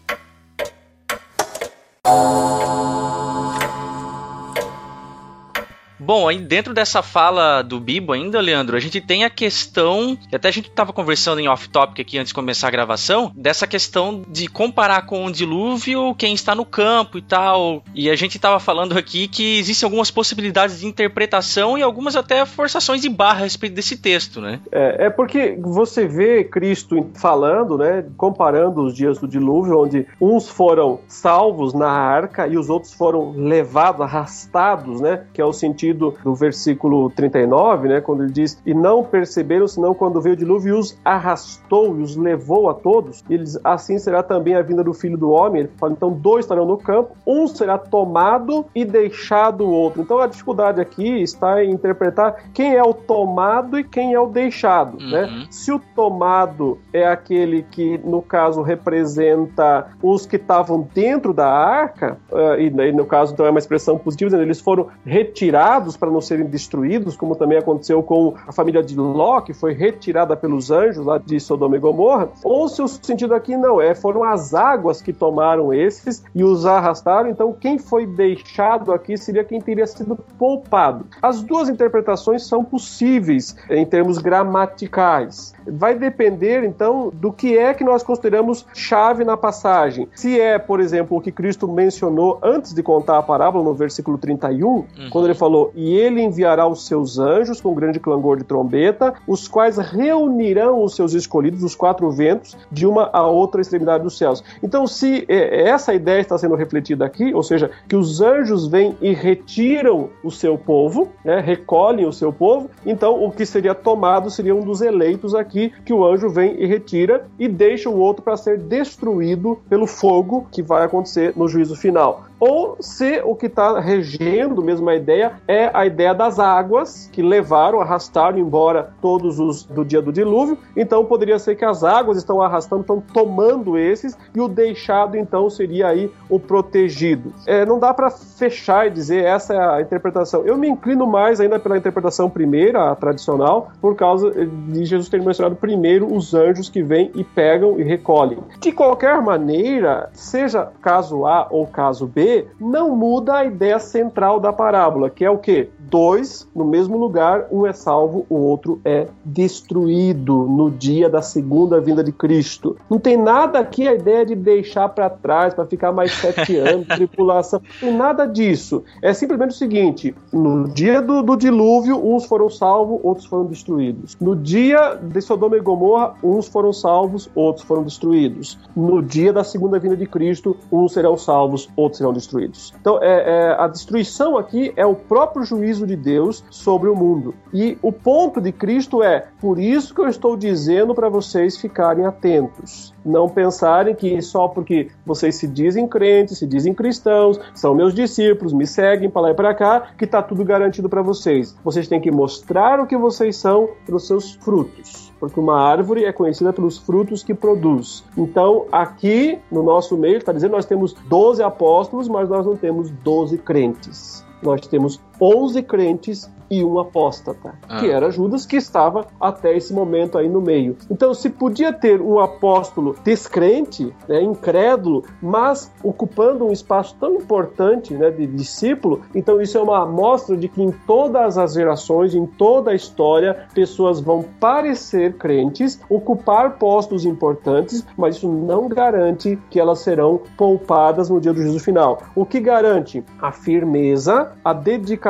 Bom, aí dentro dessa fala do Bibo ainda, Leandro, a gente tem a questão, que até a gente estava conversando em off-topic aqui antes de começar a gravação, dessa questão de comparar com o dilúvio quem está no campo e tal. E a gente estava falando aqui que existem algumas possibilidades de interpretação e algumas até forçações de barra a respeito desse texto, né? É, é porque você vê Cristo falando, né, comparando os dias do dilúvio, onde uns foram salvos na arca e os outros foram levados, arrastados, né, que é o sentido do, do versículo 39, né, quando ele diz: E não perceberam, senão quando veio o dilúvio e os arrastou e os levou a todos. Eles, assim será também a vinda do filho do homem. Ele fala: então dois estarão no campo, um será tomado e deixado o outro. Então a dificuldade aqui está em interpretar quem é o tomado e quem é o deixado. Né? Uhum. Né? Se o tomado é aquele que, no caso, representa os que estavam dentro da arca, uh, e, e no caso então é uma expressão positiva, eles foram retirados para não serem destruídos, como também aconteceu com a família de Ló, que foi retirada pelos anjos lá de Sodoma e Gomorra, ou se o sentido aqui não é, foram as águas que tomaram esses e os arrastaram, então quem foi deixado aqui seria quem teria sido poupado. As duas interpretações são possíveis em termos gramaticais. Vai depender, então, do que é que nós consideramos chave na passagem. Se é, por exemplo, o que Cristo mencionou antes de contar a parábola, no versículo 31, uhum. quando ele falou e ele enviará os seus anjos com grande clangor de trombeta, os quais reunirão os seus escolhidos, os quatro ventos, de uma a outra extremidade dos céus. Então, se é, essa ideia está sendo refletida aqui, ou seja, que os anjos vêm e retiram o seu povo, né, recolhem o seu povo, então o que seria tomado seria um dos eleitos aqui, que o anjo vem e retira e deixa o outro para ser destruído pelo fogo que vai acontecer no juízo final ou se o que está regendo mesmo a ideia é a ideia das águas que levaram, arrastaram embora todos os do dia do dilúvio. Então poderia ser que as águas estão arrastando, estão tomando esses e o deixado então seria aí o protegido. É, não dá para fechar e dizer essa é a interpretação. Eu me inclino mais ainda pela interpretação primeira, a tradicional, por causa de Jesus ter mencionado primeiro os anjos que vêm e pegam e recolhem. De qualquer maneira, seja caso A ou caso B, não muda a ideia central da parábola, que é o quê? Dois no mesmo lugar, um é salvo, o outro é destruído no dia da segunda vinda de Cristo. Não tem nada aqui a ideia de deixar para trás, para ficar mais sete [laughs] anos, tripulação. Tem nada disso. É simplesmente o seguinte: no dia do, do dilúvio, uns foram salvos, outros foram destruídos. No dia de Sodoma e Gomorra, uns foram salvos, outros foram destruídos. No dia da segunda vinda de Cristo, uns serão salvos, outros serão destruídos destruídos. Então, é, é, a destruição aqui é o próprio juízo de Deus sobre o mundo. E o ponto de Cristo é: por isso que eu estou dizendo para vocês ficarem atentos. Não pensarem que só porque vocês se dizem crentes, se dizem cristãos, são meus discípulos, me seguem para lá e para cá, que está tudo garantido para vocês. Vocês têm que mostrar o que vocês são pelos seus frutos porque uma árvore é conhecida pelos frutos que produz. Então, aqui no nosso meio, está dizendo nós temos 12 apóstolos, mas nós não temos 12 crentes. Nós temos 11 crentes e um apóstata, ah. que era Judas, que estava até esse momento aí no meio. Então, se podia ter um apóstolo descrente, né, incrédulo, mas ocupando um espaço tão importante né, de discípulo, então isso é uma amostra de que em todas as gerações, em toda a história, pessoas vão parecer crentes, ocupar postos importantes, mas isso não garante que elas serão poupadas no dia do juízo final. O que garante? A firmeza, a dedicação,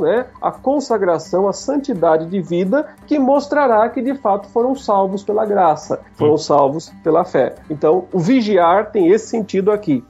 né, a consagração, a santidade de vida que mostrará que de fato foram salvos pela graça, foram salvos pela fé. Então, o vigiar tem esse sentido aqui.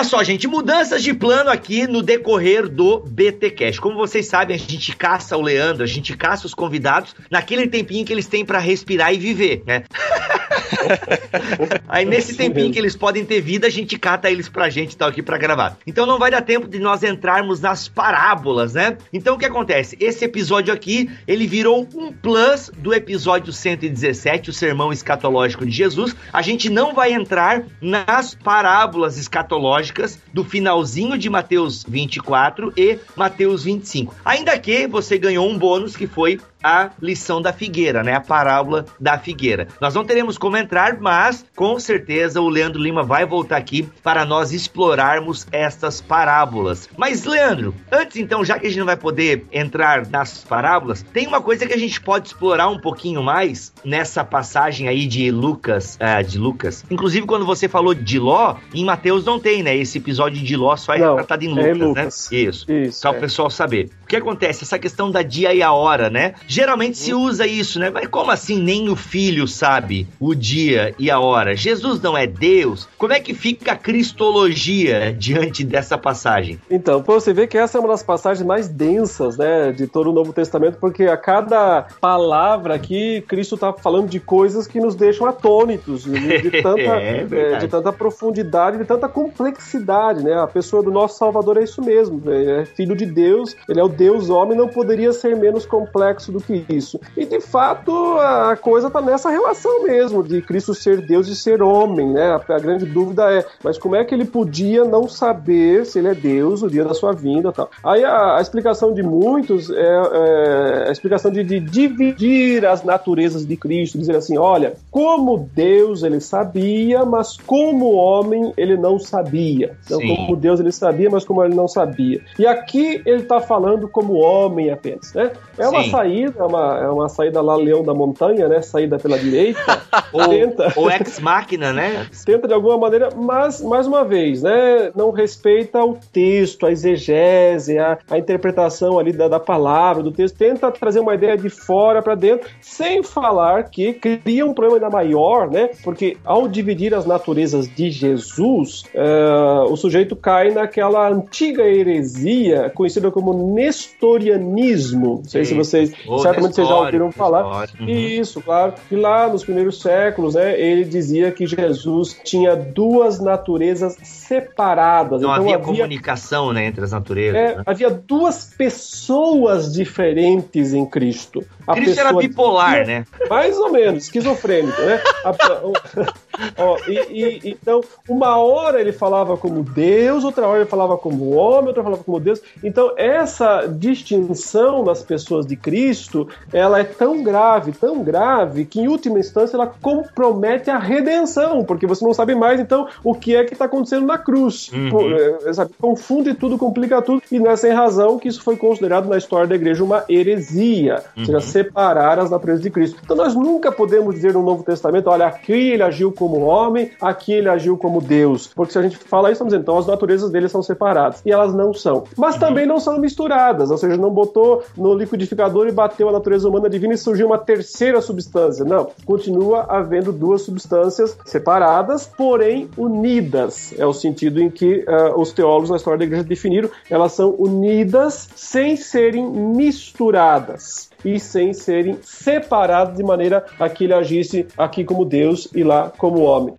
Olha só, gente, mudanças de plano aqui no decorrer do BT Cash. Como vocês sabem, a gente caça o Leandro, a gente caça os convidados naquele tempinho que eles têm para respirar e viver, né? [laughs] Aí nesse tempinho que eles podem ter vida, a gente cata eles pra gente tá aqui pra gravar. Então não vai dar tempo de nós entrarmos nas parábolas, né? Então o que acontece? Esse episódio aqui, ele virou um plus do episódio 117, o sermão escatológico de Jesus. A gente não vai entrar nas parábolas escatológicas do finalzinho de Mateus 24 e Mateus 25. Ainda que você ganhou um bônus que foi a lição da figueira, né? A parábola da figueira. Nós não teremos como entrar, mas com certeza o Leandro Lima vai voltar aqui para nós explorarmos estas parábolas. Mas Leandro, antes então, já que a gente não vai poder entrar nas parábolas, tem uma coisa que a gente pode explorar um pouquinho mais nessa passagem aí de Lucas, uh, de Lucas. Inclusive quando você falou de Ló, em Mateus não tem, né? Esse episódio de Ló só é não, tratado em Lucas, é Lucas. né? Isso. Isso. Só é. o pessoal saber. O que acontece? Essa questão da dia e a hora, né? Geralmente se usa isso, né? Mas como assim nem o filho sabe o dia e a hora? Jesus não é Deus? Como é que fica a cristologia diante dessa passagem? Então, você vê que essa é uma das passagens mais densas, né, de todo o Novo Testamento, porque a cada palavra aqui, Cristo está falando de coisas que nos deixam atônitos, de, de [laughs] tanta, é, é, de tanta profundidade, de tanta complexidade, né? A pessoa do nosso Salvador é isso mesmo, é filho de Deus, ele é o Deus homem, não poderia ser menos complexo do do que isso. E de fato a coisa está nessa relação mesmo de Cristo ser Deus e ser homem, né? A, a, grande dúvida é, mas como é que ele podia não saber se ele é Deus o dia da sua vinda, tal? Aí a, a explicação de muitos é, é a explicação de, de, dividir as naturezas de Cristo, dizer assim, olha, como Deus ele sabia, mas como homem ele não sabia. Então, como Deus ele sabia, mas como ele não sabia. E aqui ele está falando como homem apenas, né? É uma Sim. saída saída, é uma, é uma saída lá Leão da Montanha, né? Saída pela direita. [laughs] ou, tenta, ou ex-máquina, né? Tenta de alguma maneira, mas, mais uma vez, né? Não respeita o texto, a exegese, a, a interpretação ali da, da palavra, do texto. Tenta trazer uma ideia de fora para dentro, sem falar que cria um problema ainda maior, né? Porque ao dividir as naturezas de Jesus, uh, o sujeito cai naquela antiga heresia conhecida como nestorianismo. Não sei Sim. se vocês certamente vocês já ouviram falar. Uhum. Isso, claro. E lá nos primeiros séculos, né, ele dizia que Jesus tinha duas naturezas separadas. Não então, havia, havia, comunicação né, entre as naturezas. É, né? Havia duas pessoas diferentes em Cristo. A Cristo era bipolar, né? Mais ou menos, esquizofrênico, né? A, [laughs] ó, e, e, então, uma hora ele falava como Deus, outra hora ele falava como homem, outra falava como Deus. Então, essa distinção nas pessoas de Cristo, ela é tão grave, tão grave, que em última instância ela compromete a redenção, porque você não sabe mais, então, o que é que está acontecendo na cruz. Uhum. É, sabe, confunde tudo, complica tudo, e não é sem razão que isso foi considerado na história da igreja uma heresia. Uhum. Ou seja, separar as naturezas de Cristo. Então nós nunca podemos dizer no Novo Testamento, olha, aqui ele agiu como homem, aqui ele agiu como Deus. Porque se a gente fala isso, estamos dizendo, então as naturezas dele são separadas. E elas não são. Mas uhum. também não são misturadas, ou seja, não botou no liquidificador e bateu a natureza humana divina e surgiu uma terceira substância. Não. Continua havendo duas substâncias separadas, porém unidas. É o sentido em que uh, os teólogos na história da igreja definiram, elas são unidas sem serem misturadas e sem serem separados de maneira a que ele agisse aqui como Deus e lá como homem.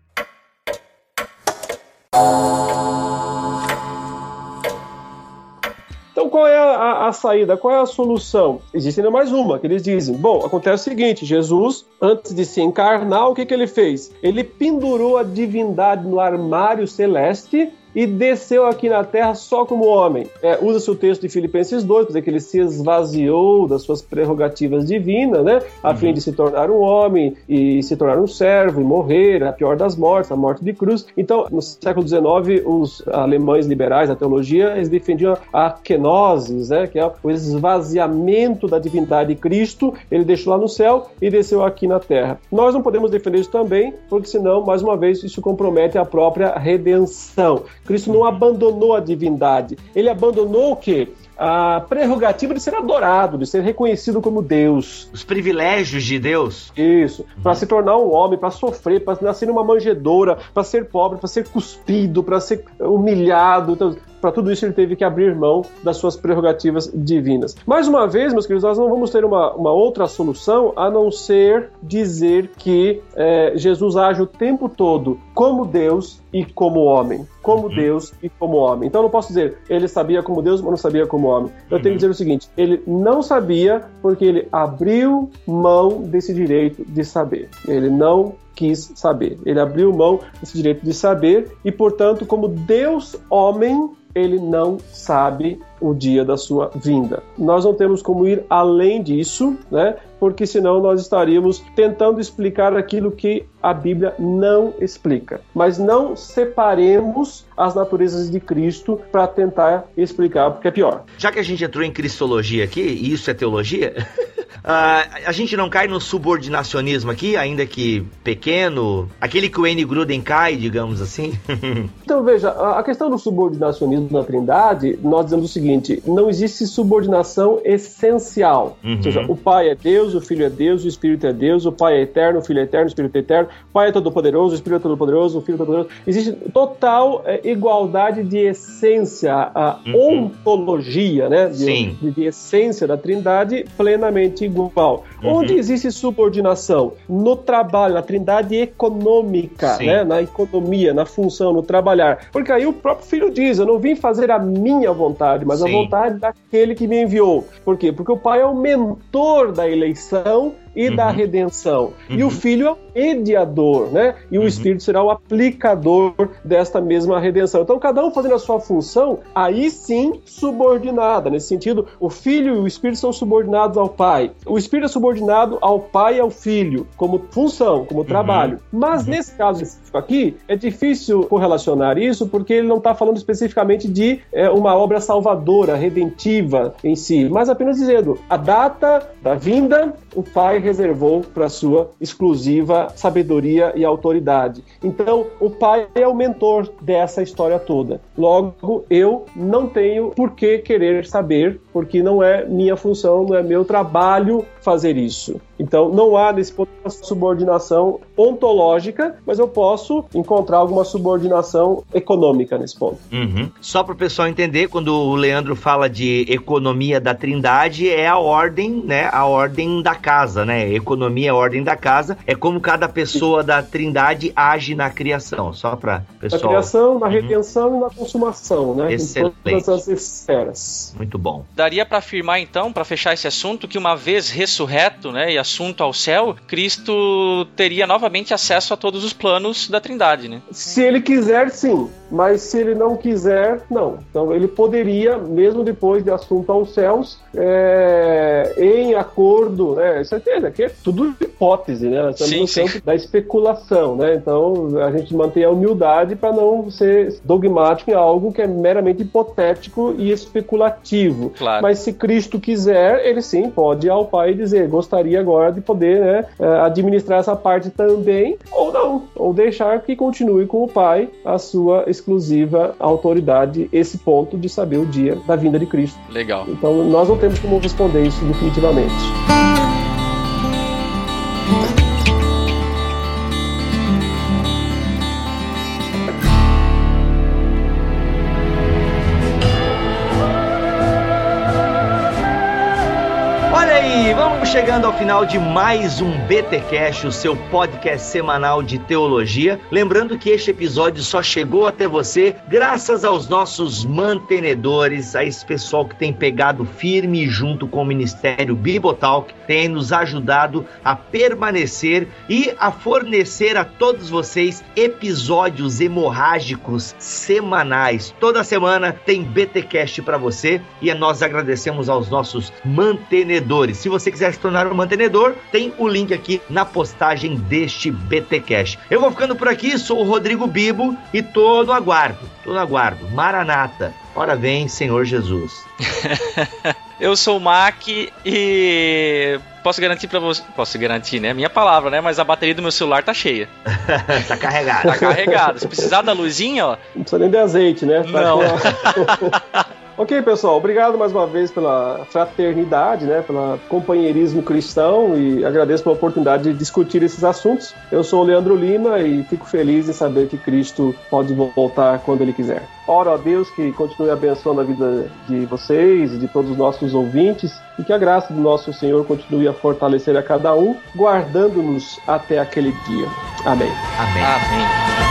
Então, qual é a, a, saída? Qual é a solução? Existe ainda mais uma, que eles dizem: bom, acontece o seguinte: Jesus, antes de se encarnar, o que, que ele fez? Ele pendurou a divindade no armário celeste e desceu aqui na terra só como homem. É, Usa-se o texto de Filipenses 2, para dizer que ele se esvaziou das suas prerrogativas divinas, né? A uhum. fim de se tornar um homem e se tornar um servo e morrer, a pior das mortes, a morte de cruz. Então, no século XIX, os alemães liberais da teologia, eles defendiam a kenosis, né? Que é o esvaziamento da divindade de Cristo. Ele deixou lá no céu e desceu aqui na terra. Nós não podemos defender isso também, porque senão, mais uma vez, isso compromete a própria redenção. Cristo não abandonou a divindade. Ele abandonou o quê? a prerrogativa de ser adorado, de ser reconhecido como Deus. Os privilégios de Deus. Isso. Uhum. Para se tornar um homem, para sofrer, para nascer numa manjedoura, para ser pobre, para ser cuspido, para ser humilhado. Então, para tudo isso ele teve que abrir mão das suas prerrogativas divinas. Mais uma vez, meus queridos, nós não vamos ter uma, uma outra solução a não ser dizer que é, Jesus age o tempo todo como Deus e como homem. Como uhum. Deus e como homem. Então eu não posso dizer ele sabia como Deus, mas não sabia como homem. Eu uhum. tenho que dizer o seguinte: ele não sabia porque ele abriu mão desse direito de saber. Ele não quis saber. Ele abriu mão desse direito de saber e, portanto, como Deus homem, ele não sabe o dia da sua vinda. Nós não temos como ir além disso, né? Porque senão nós estaríamos tentando explicar aquilo que a Bíblia não explica. Mas não separemos as naturezas de Cristo para tentar explicar, porque é pior. Já que a gente entrou em cristologia aqui, e isso é teologia, [laughs] Uh, a gente não cai no subordinacionismo aqui, ainda que pequeno, aquele que o N. Gruden cai, digamos assim? [laughs] então, veja, a questão do subordinacionismo na Trindade, nós dizemos o seguinte: não existe subordinação essencial. Uhum. Ou seja, o Pai é Deus, o Filho é Deus, o Espírito é Deus, o Pai é eterno, o Filho é eterno, o Espírito é eterno, o Pai é todo-poderoso, o Espírito é todo-poderoso, o Filho é todo-poderoso. Existe total é, igualdade de essência, a uhum. ontologia, né? De, de, de essência da Trindade plenamente igual. Uhum. Onde existe subordinação? No trabalho, na trindade econômica, né? na economia, na função, no trabalhar. Porque aí o próprio filho diz: Eu não vim fazer a minha vontade, mas Sim. a vontade daquele que me enviou. Por quê? Porque o pai é o mentor da eleição e uhum. da redenção. Uhum. E o uhum. Filho é o mediador, né? E o uhum. Espírito será o aplicador desta mesma redenção. Então, cada um fazendo a sua função, aí sim subordinada. Nesse sentido, o Filho e o Espírito são subordinados ao Pai. O Espírito é subordinado ao Pai e ao Filho, como função, como trabalho. Uhum. Mas uhum. nesse caso específico aqui, é difícil correlacionar isso porque ele não está falando especificamente de é, uma obra salvadora, redentiva em si, mas apenas dizendo a data da vinda, o Pai reservou para sua exclusiva sabedoria e autoridade. Então, o pai é o mentor dessa história toda. Logo, eu não tenho por que querer saber, porque não é minha função, não é meu trabalho fazer isso. Então, não há nesse ponto uma subordinação ontológica, mas eu posso encontrar alguma subordinação econômica nesse ponto. Uhum. Só para o pessoal entender, quando o Leandro fala de economia da Trindade, é a ordem, né? A ordem da casa, né? Economia é a ordem da casa. É como cada pessoa da Trindade age na criação. Só para pessoal. Na criação, na uhum. retenção e na consumação, né? Excelente. Em todas as esferas. Muito bom. Daria para afirmar então, para fechar esse assunto, que uma vez ressurreto, né, e assunto ao céu, Cristo teria novamente acesso a todos os planos da Trindade, né? Se ele quiser, sim. Mas se ele não quiser, não. Então ele poderia, mesmo depois de assunto aos céus, é, em acordo, né? Certeza, aqui é tudo hipótese, né? Nós estamos sim, no campo sim. da especulação, né? Então a gente mantém a humildade para não ser dogmático em algo que é meramente hipotético e especulativo. Claro. Mas se Cristo quiser, ele sim pode ir ao Pai e dizer: gostaria agora de poder né, é, administrar essa parte também, ou não, ou deixar que continue com o Pai a sua exclusiva autoridade, esse ponto de saber o dia da vinda de Cristo. Legal. Então nós não temos como responder isso definitivamente. Chegando ao final de mais um BTcast, o seu podcast semanal de teologia. Lembrando que este episódio só chegou até você graças aos nossos mantenedores, a esse pessoal que tem pegado firme junto com o Ministério Bibotalk, tem nos ajudado a permanecer e a fornecer a todos vocês episódios hemorrágicos semanais. Toda semana tem BTcast para você e nós agradecemos aos nossos mantenedores. Se você quiser se tornar um mantenedor, tem o link aqui na postagem deste BT Cash. Eu vou ficando por aqui, sou o Rodrigo Bibo e tô no aguardo, tô no aguardo. Maranata, ora vem, Senhor Jesus. [laughs] Eu sou o Mac e posso garantir para você, posso garantir, né? Minha palavra, né? Mas a bateria do meu celular tá cheia. [laughs] tá carregado. Tá carregado. Se precisar da luzinha, ó. Não precisa nem de azeite, né? Tá Não. [laughs] Ok, pessoal, obrigado mais uma vez pela fraternidade, né, pelo companheirismo cristão e agradeço pela oportunidade de discutir esses assuntos. Eu sou o Leandro Lima e fico feliz em saber que Cristo pode voltar quando Ele quiser. Oro a Deus que continue abençoando a vida de vocês e de todos os nossos ouvintes e que a graça do nosso Senhor continue a fortalecer a cada um, guardando-nos até aquele dia. Amém. Amém. Amém.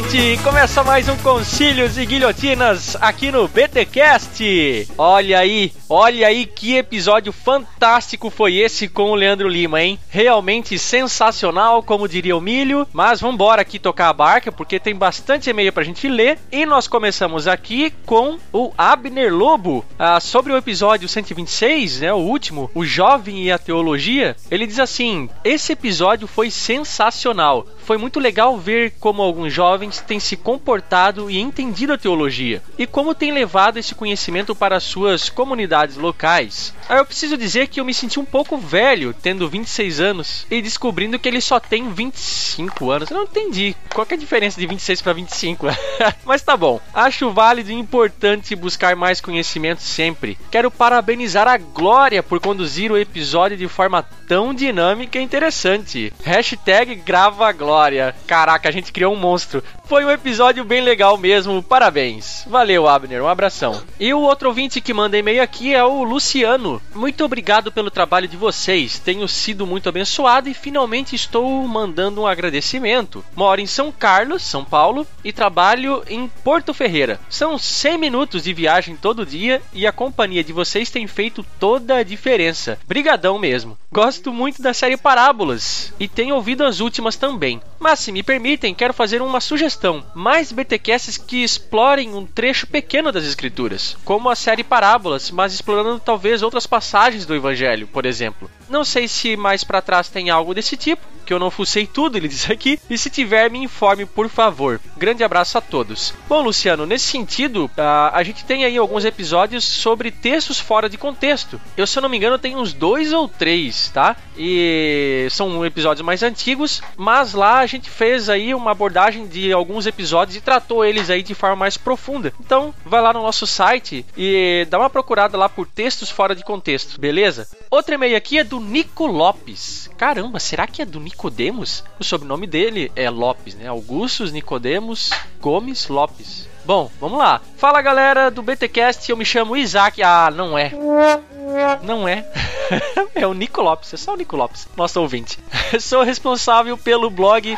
Crente! Começa mais um Concílios e Guilhotinas aqui no BTcast. Olha aí, olha aí que episódio fantástico foi esse com o Leandro Lima, hein? Realmente sensacional, como diria o Milho. Mas vamos embora aqui tocar a barca porque tem bastante e-mail pra gente ler e nós começamos aqui com o Abner Lobo ah, sobre o episódio 126, né, o último, o jovem e a teologia. Ele diz assim: "Esse episódio foi sensacional. Foi muito legal ver como alguns jovens têm se comportado e entendido a teologia e como têm levado esse conhecimento para suas comunidades locais. Aí eu preciso dizer que eu me senti um pouco velho, tendo 26 anos, e descobrindo que ele só tem 25 anos. Eu não entendi qual é a diferença de 26 para 25. Mas tá bom. Acho válido e importante buscar mais conhecimento sempre. Quero parabenizar a Glória por conduzir o episódio de forma tão dinâmica e interessante. Hashtag grava a Glória. Caraca, a gente criou um monstro. Foi um episódio bem legal mesmo. Parabéns. Valeu, Abner. Um abração. E o outro ouvinte que manda e-mail aqui é o Luciano. Muito obrigado pelo trabalho de vocês. Tenho sido muito abençoado e finalmente estou mandando um agradecimento. Moro em São Carlos, São Paulo, e trabalho em Porto Ferreira. São 100 minutos de viagem todo dia e a companhia de vocês tem feito toda a diferença. Brigadão mesmo. Gosto muito da série Parábolas e tenho ouvido as últimas também. Mas se me permitem, quero fazer uma sugestão: mais BTcasts que explorem um trecho pequeno das escrituras, como a série Parábolas, mas explorando talvez outras passagens do evangelho, por exemplo. Não sei se mais para trás tem algo desse tipo, que eu não fucei tudo, ele [laughs] diz aqui, e se tiver me informe, por favor. Grande abraço a todos. Bom, Luciano, nesse sentido, a, a gente tem aí alguns episódios sobre textos fora de contexto. Eu, se eu não me engano, tenho uns dois ou três, tá? E são episódios mais antigos, mas lá gente fez aí uma abordagem de alguns episódios e tratou eles aí de forma mais profunda. Então, vai lá no nosso site e dá uma procurada lá por textos fora de contexto, beleza? Outro e-mail aqui é do Nico Lopes. Caramba, será que é do Nicodemos? O sobrenome dele é Lopes, né? Augustus Nicodemos Gomes Lopes. Bom, vamos lá. Fala galera do BTcast, eu me chamo Isaac. Ah, não é. Não é. [laughs] é o Nico Lopes, é só o Nico Lopes, nosso ouvinte. [laughs] Sou responsável pelo blog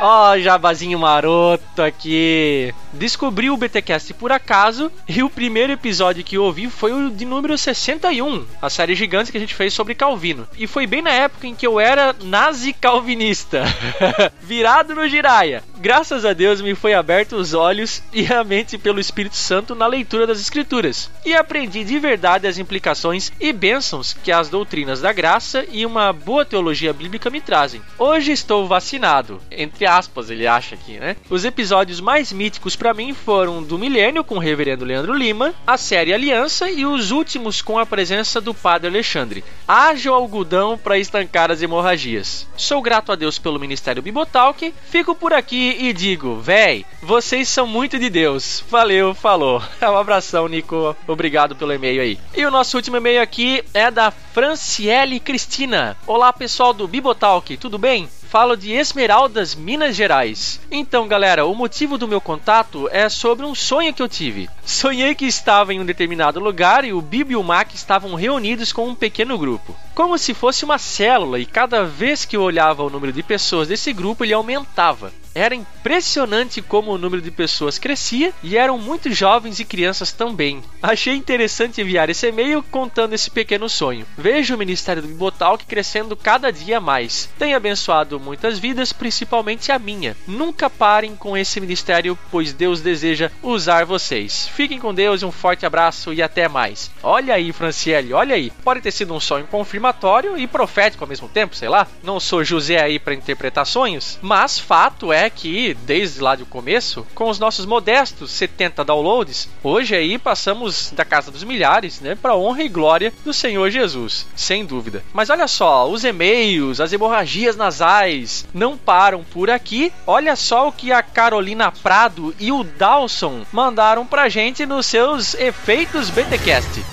Ó, oh, jabazinho maroto aqui. Descobri o BTcast por acaso e o primeiro episódio que eu ouvi foi o de número 61, a série gigante que a gente fez sobre Calvino. E foi bem na época em que eu era nazi calvinista, [laughs] virado no giraia. Graças a Deus me foi aberto os olhos e a mente pelo Espírito Santo na leitura das Escrituras e aprendi de verdade as implicações e bênçãos que as doutrinas da graça e uma boa teologia bíblica me trazem. Hoje estou vacinado, entre aspas, ele acha aqui, né? Os episódios mais míticos para mim foram do Milênio com o reverendo Leandro Lima, a série Aliança e os últimos com a presença do Padre Alexandre. Haja o algodão para estancar as hemorragias. Sou grato a Deus pelo Ministério Bibotalk, fico por aqui e digo, véi, vocês são muito de Deus. Valeu, falou. [laughs] Um abração, Nico. Obrigado pelo e-mail aí. E o nosso último e-mail aqui é da Franciele Cristina. Olá, pessoal do Bibotalk, tudo bem? Falo de Esmeraldas, Minas Gerais. Então, galera, o motivo do meu contato é sobre um sonho que eu tive. Sonhei que estava em um determinado lugar e o Bibi e o Mac estavam reunidos com um pequeno grupo. Como se fosse uma célula, e cada vez que eu olhava o número de pessoas desse grupo, ele aumentava. Era impressionante como o número de pessoas crescia e eram muito jovens e crianças também. Achei interessante enviar esse e-mail contando esse pequeno sonho. Vejo o Ministério do Bibotalk crescendo cada dia mais. Tem abençoado muitas vidas, principalmente a minha. Nunca parem com esse ministério, pois Deus deseja usar vocês. Fiquem com Deus, um forte abraço e até mais. Olha aí, Franciele, olha aí. Pode ter sido um sonho confirmatório e profético ao mesmo tempo, sei lá. Não sou José aí para interpretar sonhos, mas fato é que, desde lá do começo, com os nossos modestos 70 downloads, hoje aí passamos da casa dos milhares, né, para honra e glória do Senhor Jesus, sem dúvida. Mas olha só, os e-mails, as hemorragias nasais não param por aqui. Olha só o que a Carolina Prado e o Dawson mandaram pra gente nos seus efeitos BTcast.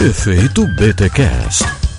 Efeito BTcast.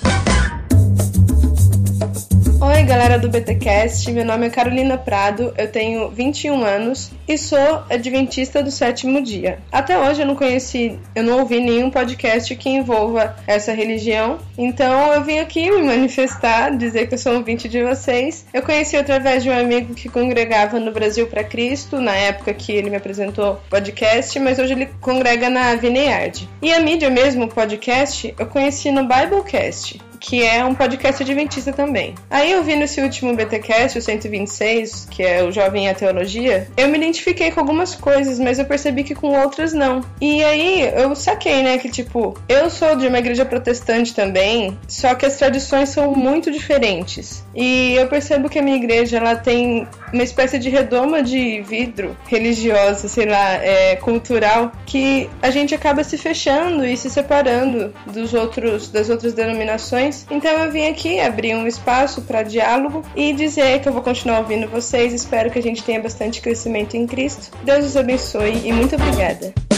Oi, galera do BTcast. Meu nome é Carolina Prado, eu tenho 21 anos e sou adventista do sétimo dia. Até hoje eu não conheci, eu não ouvi nenhum podcast que envolva essa religião, então eu vim aqui me manifestar, dizer que eu sou ouvinte de vocês. Eu conheci através de um amigo que congregava no Brasil para Cristo, na época que ele me apresentou podcast, mas hoje ele congrega na Vineyard. E a mídia mesmo, o podcast, eu conheci no Biblecast que é um podcast adventista também. Aí eu vi nesse último BTcast, o 126, que é o Jovem e a Teologia, eu me identifiquei com algumas coisas, mas eu percebi que com outras não. E aí eu saquei, né, que tipo, eu sou de uma igreja protestante também, só que as tradições são muito diferentes. E eu percebo que a minha igreja ela tem uma espécie de redoma de vidro religiosa, sei lá, é, cultural, que a gente acaba se fechando e se separando dos outros das outras denominações. Então eu vim aqui abrir um espaço para diálogo e dizer que eu vou continuar ouvindo vocês. Espero que a gente tenha bastante crescimento em Cristo. Deus os abençoe e muito obrigada.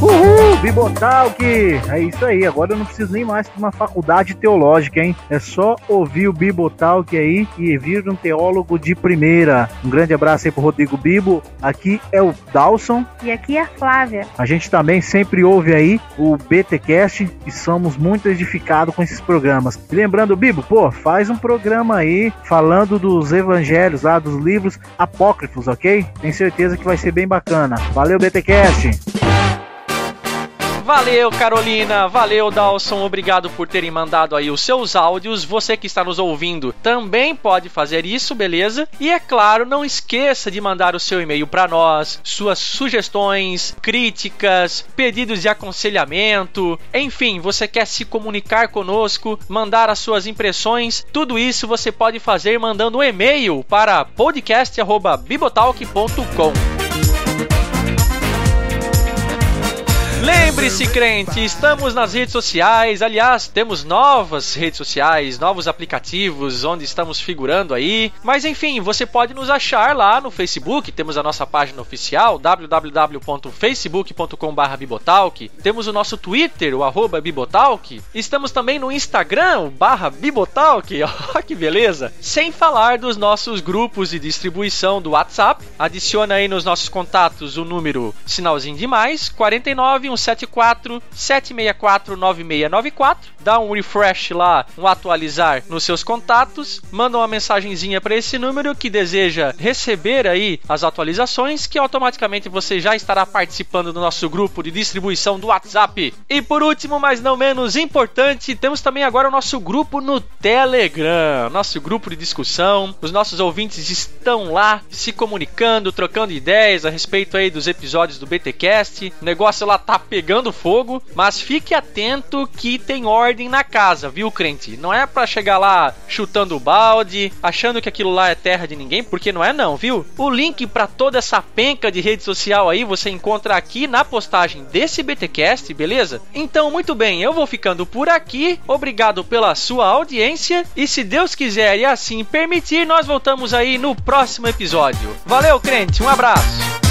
Uhul, Bibotalk! É isso aí, agora eu não preciso nem mais de uma faculdade teológica, hein? É só ouvir o Bibotalk aí e vir um teólogo de primeira. Um grande abraço aí pro Rodrigo Bibo. Aqui é o Dawson. E aqui é a Flávia. A gente também sempre ouve aí o BTcast e somos muito edificados com esses programas. E lembrando, Bibo, pô, faz um programa aí falando dos evangelhos lá, dos livros apócrifos, ok? Tenho certeza que vai ser bem bacana. Valeu, BTcast! Valeu, Carolina. Valeu, Dawson. Obrigado por terem mandado aí os seus áudios. Você que está nos ouvindo também pode fazer isso, beleza? E é claro, não esqueça de mandar o seu e-mail para nós, suas sugestões, críticas, pedidos de aconselhamento. Enfim, você quer se comunicar conosco, mandar as suas impressões, tudo isso você pode fazer mandando um e-mail para podcast@bibotalk.com. Lembre-se, crente, estamos nas redes sociais. Aliás, temos novas redes sociais, novos aplicativos onde estamos figurando aí. Mas enfim, você pode nos achar lá no Facebook. Temos a nossa página oficial www.facebook.com/bibotalk. Temos o nosso Twitter, o arroba Bibotalk. Estamos também no Instagram, barra Bibotalk. [laughs] Olha que beleza! Sem falar dos nossos grupos de distribuição do WhatsApp. Adiciona aí nos nossos contatos o número sinalzinho de mais 49 174 764 9694. Dá um refresh lá, um atualizar nos seus contatos. Manda uma mensagenzinha para esse número que deseja receber aí as atualizações, que automaticamente você já estará participando do nosso grupo de distribuição do WhatsApp. E por último, mas não menos importante, temos também agora o nosso grupo no Telegram, nosso grupo de discussão. Os nossos ouvintes estão lá se comunicando, trocando ideias a respeito aí dos episódios do BTcast. O negócio lá tá pegando tocando fogo, mas fique atento que tem ordem na casa, viu, crente? Não é para chegar lá chutando o balde, achando que aquilo lá é terra de ninguém, porque não é não, viu? O link para toda essa penca de rede social aí você encontra aqui na postagem desse BTcast, beleza? Então, muito bem, eu vou ficando por aqui. Obrigado pela sua audiência e se Deus quiser e assim permitir, nós voltamos aí no próximo episódio. Valeu, crente, um abraço.